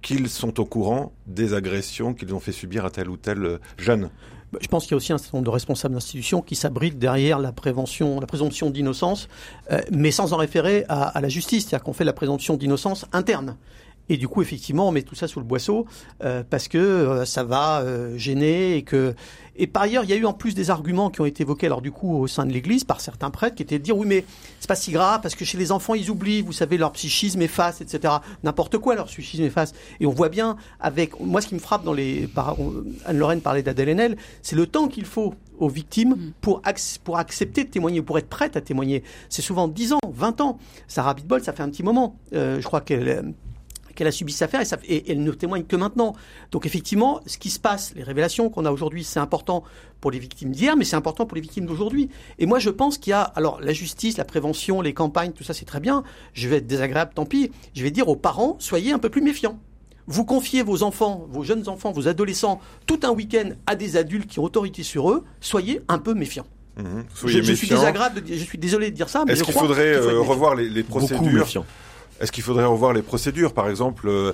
qu'ils sont au courant des agressions qu'ils ont fait subir à tel ou tel euh, jeune. Bah, je pense qu'il y a aussi un certain nombre de responsables d'institutions qui s'abritent derrière la prévention, la présomption d'innocence, euh, mais sans en référer à, à la justice, c'est-à-dire qu'on fait la présomption d'innocence interne. Et du coup, effectivement, on met tout ça sous le boisseau euh, parce que euh, ça va euh, gêner et que. Et par ailleurs, il y a eu en plus des arguments qui ont été évoqués alors du coup au sein de l'Église par certains prêtres qui étaient de dire oui mais c'est pas si grave parce que chez les enfants ils oublient, vous savez leur psychisme efface, etc. N'importe quoi leur psychisme efface. Et on voit bien avec moi ce qui me frappe dans les par, Anne Lorraine parlait d'Adèle c'est le temps qu'il faut aux victimes mm. pour, pour accepter de témoigner, pour être prête à témoigner. C'est souvent 10 ans, 20 ans. Sarah Bitbol, ça fait un petit moment. Euh, je crois qu'elle qu'elle a subi cette affaire et, ça, et, elle ne témoigne que maintenant. Donc effectivement, ce qui se passe, les révélations qu'on a aujourd'hui, c'est important pour les victimes d'hier, mais c'est important pour les victimes d'aujourd'hui. Et moi, je pense qu'il y a, alors la justice, la prévention, les campagnes, tout ça, c'est très bien. Je vais être désagréable, tant pis. Je vais dire aux parents, soyez un peu plus méfiants. Vous confiez vos enfants, vos jeunes enfants, vos adolescents, tout un week-end à des adultes qui ont autorité sur eux, soyez un peu méfiants. Mmh. Je, je, suis désagréable, de, je suis désolé de dire ça, mais est-ce qu'il faudrait euh, revoir les, les procédures est-ce qu'il faudrait revoir les procédures Par exemple, euh,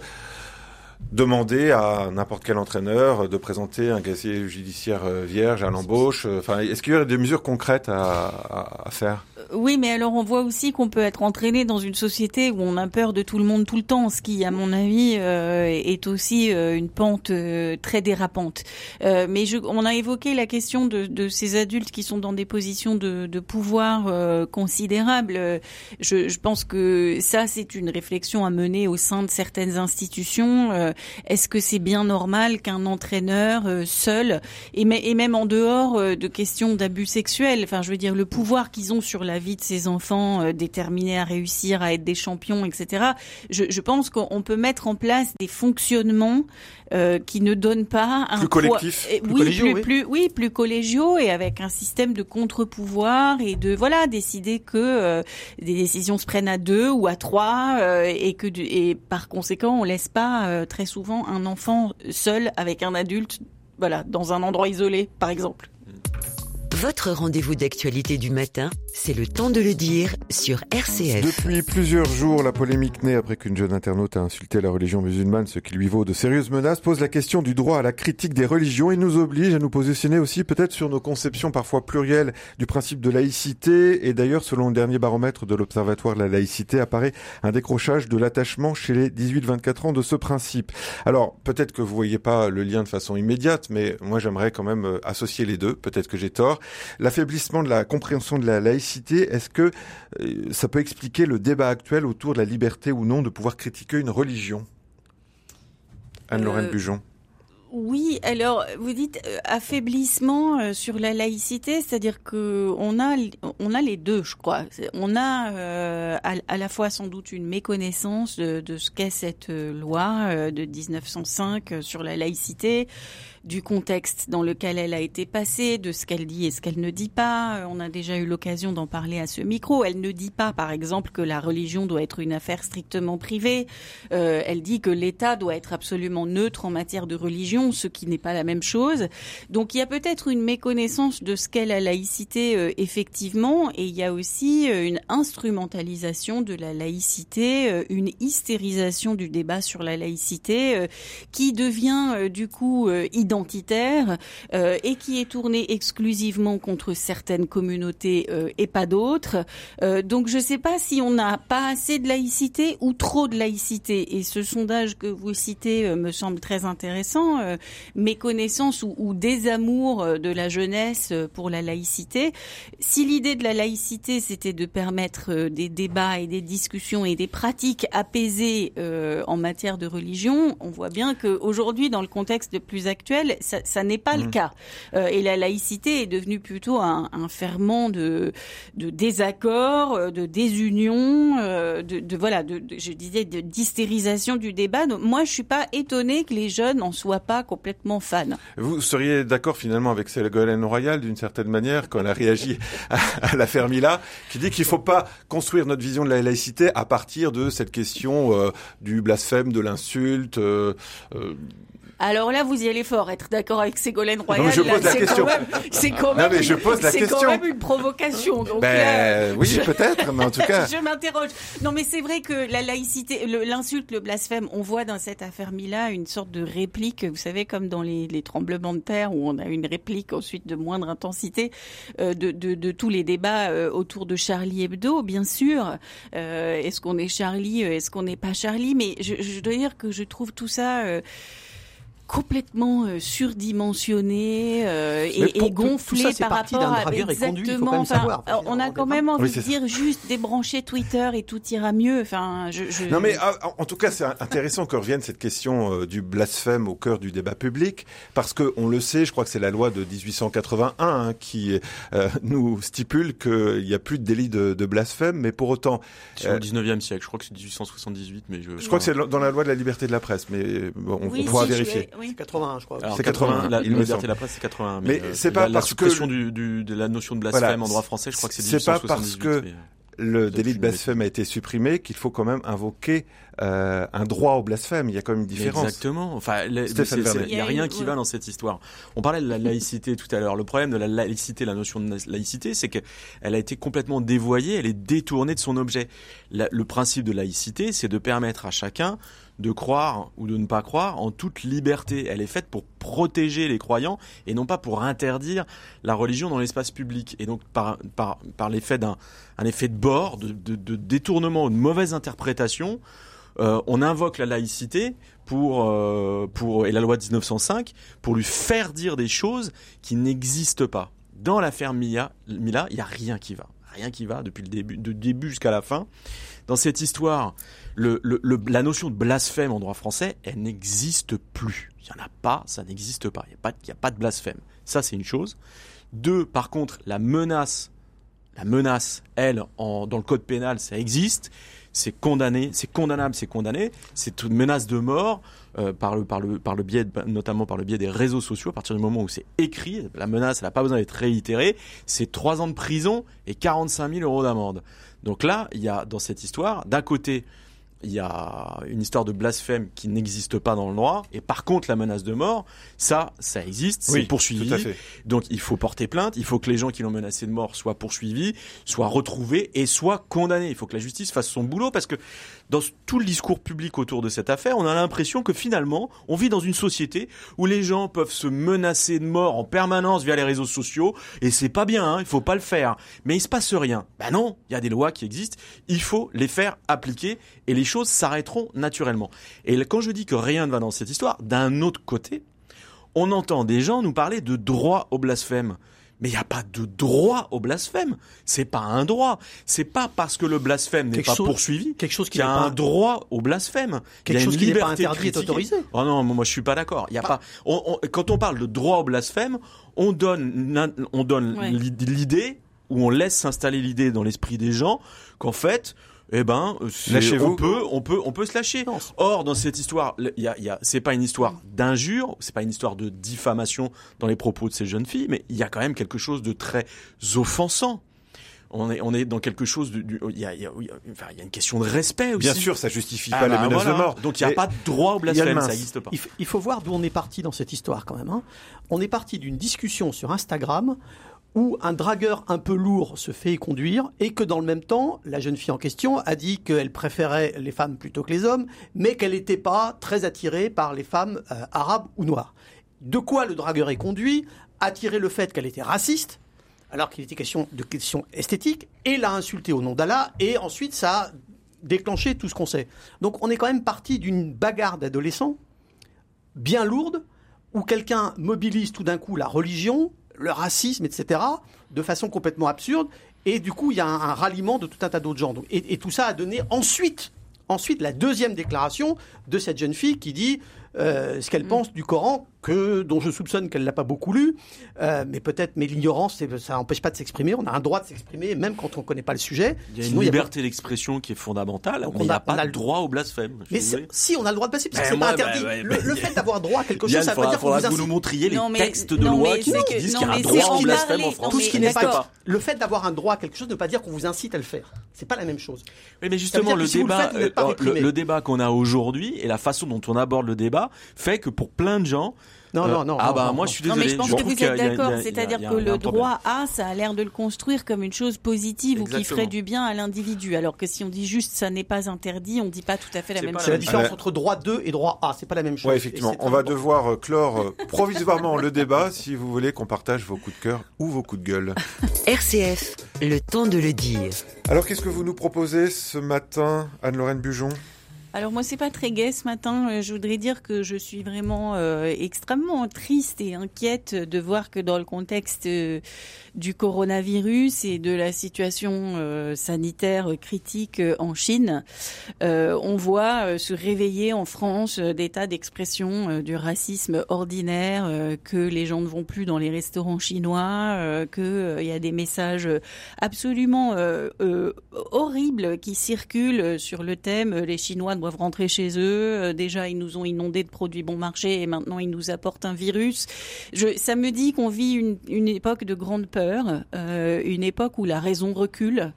demander à n'importe quel entraîneur de présenter un casier judiciaire vierge à l'embauche. Enfin, est-ce qu'il y a des mesures concrètes à faire? Oui, mais alors on voit aussi qu'on peut être entraîné dans une société où on a peur de tout le monde tout le temps, ce qui, à mon avis, euh, est aussi euh, une pente euh, très dérapante. mais je, on a évoqué la question de, de, ces adultes qui sont dans des positions de, de pouvoir considérables. Je, je, pense que ça, c'est une réflexion à mener au sein de certaines institutions. Est-ce que c'est bien normal qu'un entraîneur seul, et, et, même en dehors de questions d'abus sexuels, enfin, je veux dire, le pouvoir qu'ils ont sur la la vie de ses enfants euh, déterminés à réussir, à être des champions, etc. Je, je pense qu'on peut mettre en place des fonctionnements euh, qui ne donnent pas un plus collectif, plus oui, collégiaux, plus, plus, oui, plus collégiaux et avec un système de contre-pouvoir et de voilà décider que euh, des décisions se prennent à deux ou à trois euh, et que et par conséquent on laisse pas très souvent un enfant seul avec un adulte voilà dans un endroit isolé par exemple. Votre rendez-vous d'actualité du matin, c'est le temps de le dire sur RCF. Depuis plusieurs jours, la polémique née après qu'une jeune internaute a insulté la religion musulmane, ce qui lui vaut de sérieuses menaces, pose la question du droit à la critique des religions et nous oblige à nous positionner aussi peut-être sur nos conceptions parfois plurielles du principe de laïcité. Et d'ailleurs, selon le dernier baromètre de l'Observatoire de la laïcité, apparaît un décrochage de l'attachement chez les 18-24 ans de ce principe. Alors, peut-être que vous voyez pas le lien de façon immédiate, mais moi j'aimerais quand même euh, associer les deux. Peut-être que j'ai tort. L'affaiblissement de la compréhension de la laïcité, est-ce que euh, ça peut expliquer le débat actuel autour de la liberté ou non de pouvoir critiquer une religion? Anne-Lorraine euh, Bujon. Oui, alors vous dites euh, affaiblissement sur la laïcité, c'est-à-dire que on a on a les deux, je crois. On a à, la fois sans doute une méconnaissance de, ce qu'est cette loi de 1905 sur la laïcité du contexte dans lequel elle a été passée, de ce qu'elle dit et ce qu'elle ne dit pas. Euh, on a déjà eu l'occasion d'en parler à ce micro. Elle ne dit pas, par exemple, que la religion doit être une affaire strictement privée. Euh, elle dit que l'État doit être absolument neutre en matière de religion, ce qui n'est pas la même chose. Donc il y a peut-être une méconnaissance de ce qu'est la laïcité euh, effectivement, et il y a aussi une instrumentalisation de la laïcité, une hystérisation du débat sur la laïcité qui devient du coup identitaire euh, et qui est tourné exclusivement contre certaines communautés euh, et pas d'autres. Euh, donc je ne sais pas si on n'a pas assez de laïcité ou trop de laïcité. Et ce sondage que vous citez me semble très intéressant. méconnaissance ou, ou désamour de la jeunesse pour la laïcité. Si l'idée de la laïcité c'était de permettre des débats et des discussions et des pratiques apaisées en matière de religion, on voit bien qu'aujourd'hui, dans le contexte plus actuel, ça, n'est pas le mmh. cas. Euh, et la laïcité est devenue plutôt un, ferment de, de désaccord, euh, de désunion, euh, de, voilà, de, je disais, de d'hystérisation du débat. Donc, moi, je suis pas étonnée que les jeunes en soient pas complètement fans. Vous seriez d'accord finalement avec Ségolène Royal d'une certaine manière quand elle a réagi à, l'affaire Mila, qui dit qu'il faut pas construire notre vision de la laïcité à partir de cette question du blasphème, de l'insulte. Alors là, vous y allez fort. Être d'accord avec Ségolène Royal, c'est quand même, c'est quand même, mais je pose la question. C'est quand même une provocation. Donc ben, oui, peut-être, mais en tout cas. je m'interroge. Non, mais c'est vrai que la laïcité, l'insulte, le, blasphème, on voit dans cette affaire Mila une sorte de réplique, vous savez, comme dans les, les tremblements de terre où on a une réplique ensuite de moindre intensité euh, de, de, de, tous les débats euh, autour de Charlie Hebdo, bien sûr. Euh, est-ce qu'on est Charlie Est-ce qu'on n'est pas Charlie? Mais je, je, dois dire que je trouve tout ça complètement euh, surdimensionné euh, et, et, gonflé par rapport à exactement. Enfin, on a quand même envie de dire juste débrancher Twitter et tout ira mieux. Enfin, je, je... Non mais ah, en tout cas, c'est intéressant que revienne cette question euh, du blasphème au cœur du débat public parce que on le sait, je crois que c'est la loi de 1881 hein, qui nous stipule qu'il n'y a plus de délit de, de, blasphème, mais pour autant. C'est au 19e siècle, je crois que c'est 1878, mais je. Je crois que c'est dans la loi de la liberté de la presse, mais bon, on, pourra vérifier. C'est 81, je crois. C'est 81. La, liberté de la presse, c'est 81. Mais, mais c'est pas la, parce la suppression du, du, de la notion de blasphème en droit français, je crois que c'est 1878. C'est pas parce que le délit de blasphème a été supprimé qu'il faut quand même invoquer euh, un droit au blasphème. Il y a quand même une différence. Exactement. Enfin, le- Stéphane c'est- c'est- Vernet. il n'y a rien qui Ouais. va dans cette histoire. On parlait de la laïcité tout à l'heure. Le problème de la laïcité, la notion de laïcité, c'est qu'elle a été complètement dévoyée, elle est détournée de son objet. La- le principe de laïcité, c'est de permettre à chacun de croire ou de ne pas croire en toute liberté. Elle est faite pour protéger les croyants et non pas pour interdire la religion dans l'espace public. Et donc par, l'effet d'un un effet de bord, de, détournement, de mauvaise interprétation, euh, on invoque la laïcité euh, et la loi de 1905 pour lui faire dire des choses qui n'existent pas. Dans l'affaire Mila, il y a rien qui va, rien qui va depuis le début, de début jusqu'à la fin. Dans cette histoire, la notion de blasphème en droit français, elle n'existe plus. Il y en a pas, ça n'existe pas. Il n'y a pas, y a pas de blasphème. Ça, c'est une chose. Deux, par contre, la menace, la menace, elle, dans le code pénal, ça existe. C'est condamné, c'est condamnable, c'est condamné. C'est une menace de mort euh, par le par le par le biais, notamment par le biais des réseaux sociaux. À partir du moment où c'est écrit, la menace, elle n'a pas besoin d'être réitérée. C'est trois ans de prison et 45 000 euros d'amende. Donc là, il y a dans cette histoire, d'un côté, il y a une histoire de blasphème qui n'existe pas dans le droit, et par contre, la menace de mort, ça, ça existe, c'est Oui, poursuivi. Tout à fait. Donc il faut porter plainte, il faut que les gens qui l'ont menacé de mort soient poursuivis, soient retrouvés et soient condamnés. Il faut que la justice fasse son boulot parce que dans tout le discours public autour de cette affaire, on a l'impression que finalement, on vit dans une société où les gens peuvent se menacer de mort en permanence via les réseaux sociaux et c'est pas bien, hein, il faut pas le faire. Mais il se passe rien. Bah non, il y a des lois qui existent, il faut les faire appliquer et les choses s'arrêteront naturellement. Et quand je dis que rien ne va dans cette histoire, d'un autre côté, on entend des gens nous parler de droit au blasphème. Mais il n'y a pas de droit au blasphème. C'est pas un droit. C'est pas parce que le blasphème n'est pas chose- poursuivi Quelque chose qui qu'il y a un pas droit au blasphème. Quelque chose qui n'est pas interdit est autorisé. Oh non, moi je suis pas d'accord. Il y a pas. on- on- quand on parle de droit au blasphème, on donne, une- on donne Ouais. l'idée ou on laisse s'installer l'idée dans l'esprit des gens qu'en fait, eh ben, on peut, on peut, on peut se lâcher. Non, Or, dans cette histoire, y a, y a, c'est pas une histoire d'injure, c'est pas une histoire de diffamation dans les propos de ces jeunes filles, mais il y a quand même quelque chose de très offensant. On est, on est dans quelque chose de, du- il y a, il y a, il y a- enfin, il y a une question de respect aussi. Bien sûr, ça justifie Ah pas bah les menaces voilà. de mort. Donc il n'y a Mais pas de droit au il y a le blasphème, mince. ça n'existe pas. Il, f- il faut voir d'où on est parti dans cette histoire quand même. hein. On est parti d'une discussion sur Instagram où un dragueur un peu lourd se fait conduire et que dans le même temps, la jeune fille en question a dit qu'elle préférait les femmes plutôt que les hommes, mais qu'elle n'était pas très attirée par les femmes euh, arabes ou noires. De quoi le dragueur est conduit Attiré le fait qu'elle était raciste, alors qu'il était question de questions esthétiques, et l'a insultée au nom d'Allah, et ensuite ça a déclenché tout ce qu'on sait. Donc on est quand même parti d'une bagarre d'adolescents bien lourde, où quelqu'un mobilise tout d'un coup la religion, le racisme, etc., de façon complètement absurde, et du coup il y a un, un ralliement de tout un tas d'autres gens. Donc, et, et tout ça a donné ensuite, ensuite la deuxième déclaration de cette jeune fille qui dit euh, ce qu'elle pense du Coran, que, dont je soupçonne qu'elle l'a pas beaucoup lu, euh, mais peut-être, mais l'ignorance, ça n'empêche pas de s'exprimer. On a un droit de s'exprimer, même quand on ne connaît pas le sujet. Il y a Sinon, une liberté d'expression qui est fondamentale, on il n'y a- a, pas on a le- droit au blasphème. Mais si on a le droit de passer, parce que Ben c'est pas interdit. le, le fait d'avoir droit à quelque chose, Yann, ça veut pas dire qu'on faudra vous que vous incite. nous montriez les Non, mais- textes de non, loi qui que- disent qu'il y a un droit au blasphème en France. Tout ce qui n'est pas le fait d'avoir un droit à quelque chose ne veut pas dire qu'on vous incite à le faire. C'est pas la même chose. Oui, mais justement, le que vous débat, vous euh, réprimé. le débat qu'on a aujourd'hui et la façon dont on aborde le débat fait que pour plein de gens, Non, euh, non, non. ah non, bah non, moi non. je suis Non, désolé. mais je pense que vous êtes d'accord. C'est-à-dire que le droit à, ça a l'air de le construire comme une chose positive ou qui ferait du bien à l'individu. Alors que si on dit juste ça n'est pas interdit, on dit pas tout à fait la même chose. C'est la différence Ouais. entre droit 2 et droit A. C'est pas la même chose. Ouais, Et effectivement. On va devoir euh, clore euh, provisoirement le débat si vous voulez qu'on partage vos coups de cœur ou vos coups de gueule. RCF, le temps de le dire. Alors, qu'est-ce que vous nous proposez ce matin, Anne-Lorraine Bujon? Alors moi c'est pas très gai ce matin. Euh, Je voudrais dire que je suis vraiment euh, extrêmement triste et inquiète de voir que dans le contexte euh, du coronavirus et de la situation sanitaire critique en Chine, on voit se réveiller en France des tas d'expressions du racisme ordinaire, que les gens ne vont plus dans les restaurants chinois, euh, que euh, il y a des messages absolument horribles qui circulent sur le thème les Chinois doivent rentrer chez eux. déjà, ils nous ont inondés de produits bon marché et maintenant ils nous apportent un virus. Ça me dit qu'on vit une, époque de grande peur, une époque où la raison recule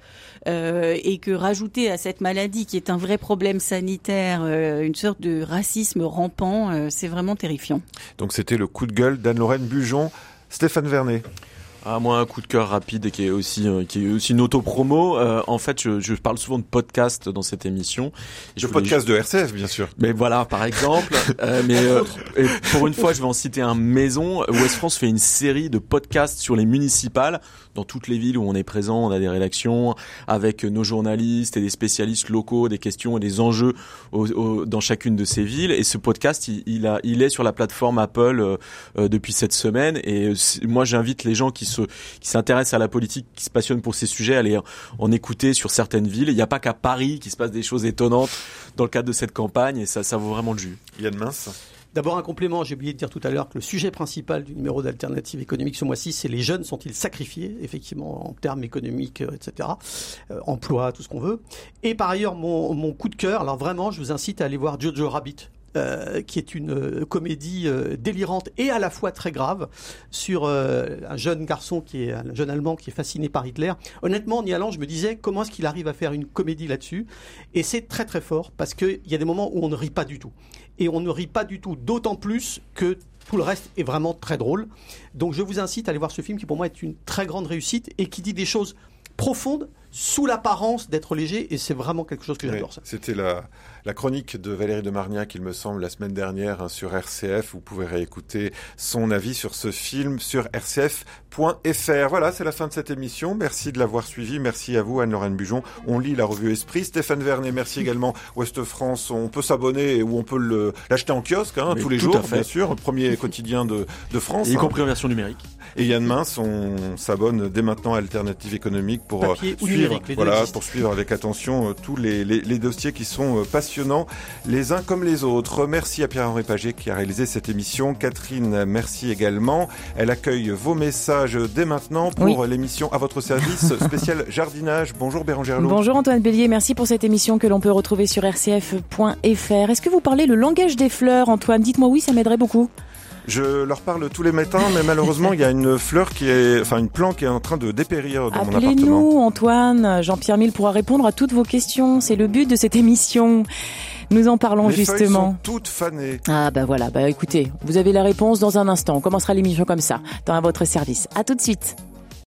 et que rajouter à cette maladie qui est un vrai problème sanitaire, une sorte de racisme rampant, c'est vraiment terrifiant. Donc c'était le coup de gueule d'Anne-Lorraine Bujon. Stéphane Vernet. Ah, moi, un coup de cœur rapide et qui est aussi euh, qui est aussi une auto-promo. Euh, en fait, je, je, parle souvent de podcast dans cette émission. Le podcast de RCF, bien sûr. Mais voilà, par exemple. euh, mais euh, et pour une fois, je vais en citer un maison. West France fait une série de podcasts sur les municipales dans toutes les villes où on est présent. On a des rédactions avec nos journalistes et des spécialistes locaux, des questions et des enjeux au, au, dans chacune de ces villes. Et ce podcast, il, il, a, il est sur la plateforme Apple depuis cette semaine. Et moi, j'invite les gens qui se qui s'intéressent à la politique, qui se passionnent pour ces sujets, aller en écouter sur certaines villes. Il n'y a pas qu'à Paris qui se passe des choses étonnantes dans le cadre de cette campagne et ça, ça vaut vraiment le jus. Yann Mince D'abord un complément, j'ai oublié de dire tout à l'heure que le sujet principal du numéro d'alternative économique ce mois-ci, c'est les jeunes sont-ils sacrifiés, effectivement, en termes économiques, etc. Euh, emploi, tout ce qu'on veut. Et par ailleurs, mon, mon coup de cœur, alors vraiment, je vous incite à aller voir Jojo Rabbit, euh, qui est une euh, comédie euh, délirante et à la fois très grave sur un jeune garçon qui est un jeune allemand qui est fasciné par Hitler. Honnêtement, en y allant, je me disais comment est-ce qu'il arrive à faire une comédie là-dessus? Et c'est très très fort parce qu'il y a des moments où on ne rit pas du tout. Et on ne rit pas du tout, d'autant plus que tout le reste est vraiment très drôle. Donc je vous incite à aller voir ce film qui pour moi est une très grande réussite et qui dit des choses profondes sous l'apparence d'être léger et c'est vraiment quelque chose que j'adore. C'était la, la chronique de Valérie de Marniac, il me semble, la semaine dernière hein, sur RCF. Vous pouvez réécouter son avis sur ce film sur rcf.fr. Voilà, c'est la fin de cette émission. Merci de l'avoir suivi. Merci à vous, Anne-Lorraine Bujon. On lit la revue Esprit. Stéphane Vernet, merci également. Ouest France, on peut s'abonner ou on peut l'acheter en kiosque hein, tous les jours, bien sûr. Premier quotidien de, de France. Y hein. compris en version numérique. Et Yann Mince, on s'abonne dès maintenant à Alternative économique pour Papier suivre, voilà, pour suivre avec attention euh, tous les, les, les, dossiers qui sont euh, passionnants les uns comme les autres. Merci à Pierre-Henri Paget qui a réalisé cette émission. Catherine, merci également. Elle accueille vos messages dès maintenant pour oui. l'émission à votre service spécial jardinage. Bonjour Bérangère Lowe. Bonjour Antoine Bélier, merci pour cette émission que l'on peut retrouver sur rcf.fr. Est-ce que vous parlez le langage des fleurs, Antoine? Dites-moi oui, ça m'aiderait beaucoup. Je leur parle tous les matins, mais malheureusement, il y a une fleur qui est, enfin, une plante qui est en train de dépérir dans mon appartement. Appelez-nous, Antoine. Jean-Pierre Mille pourra répondre à toutes vos questions. C'est le but de cette émission. Nous en parlons Les justement. Sont toutes fanées. Ah bah voilà, bah écoutez, vous avez la réponse dans un instant. On commencera l'émission comme ça, dans votre service. À tout de suite.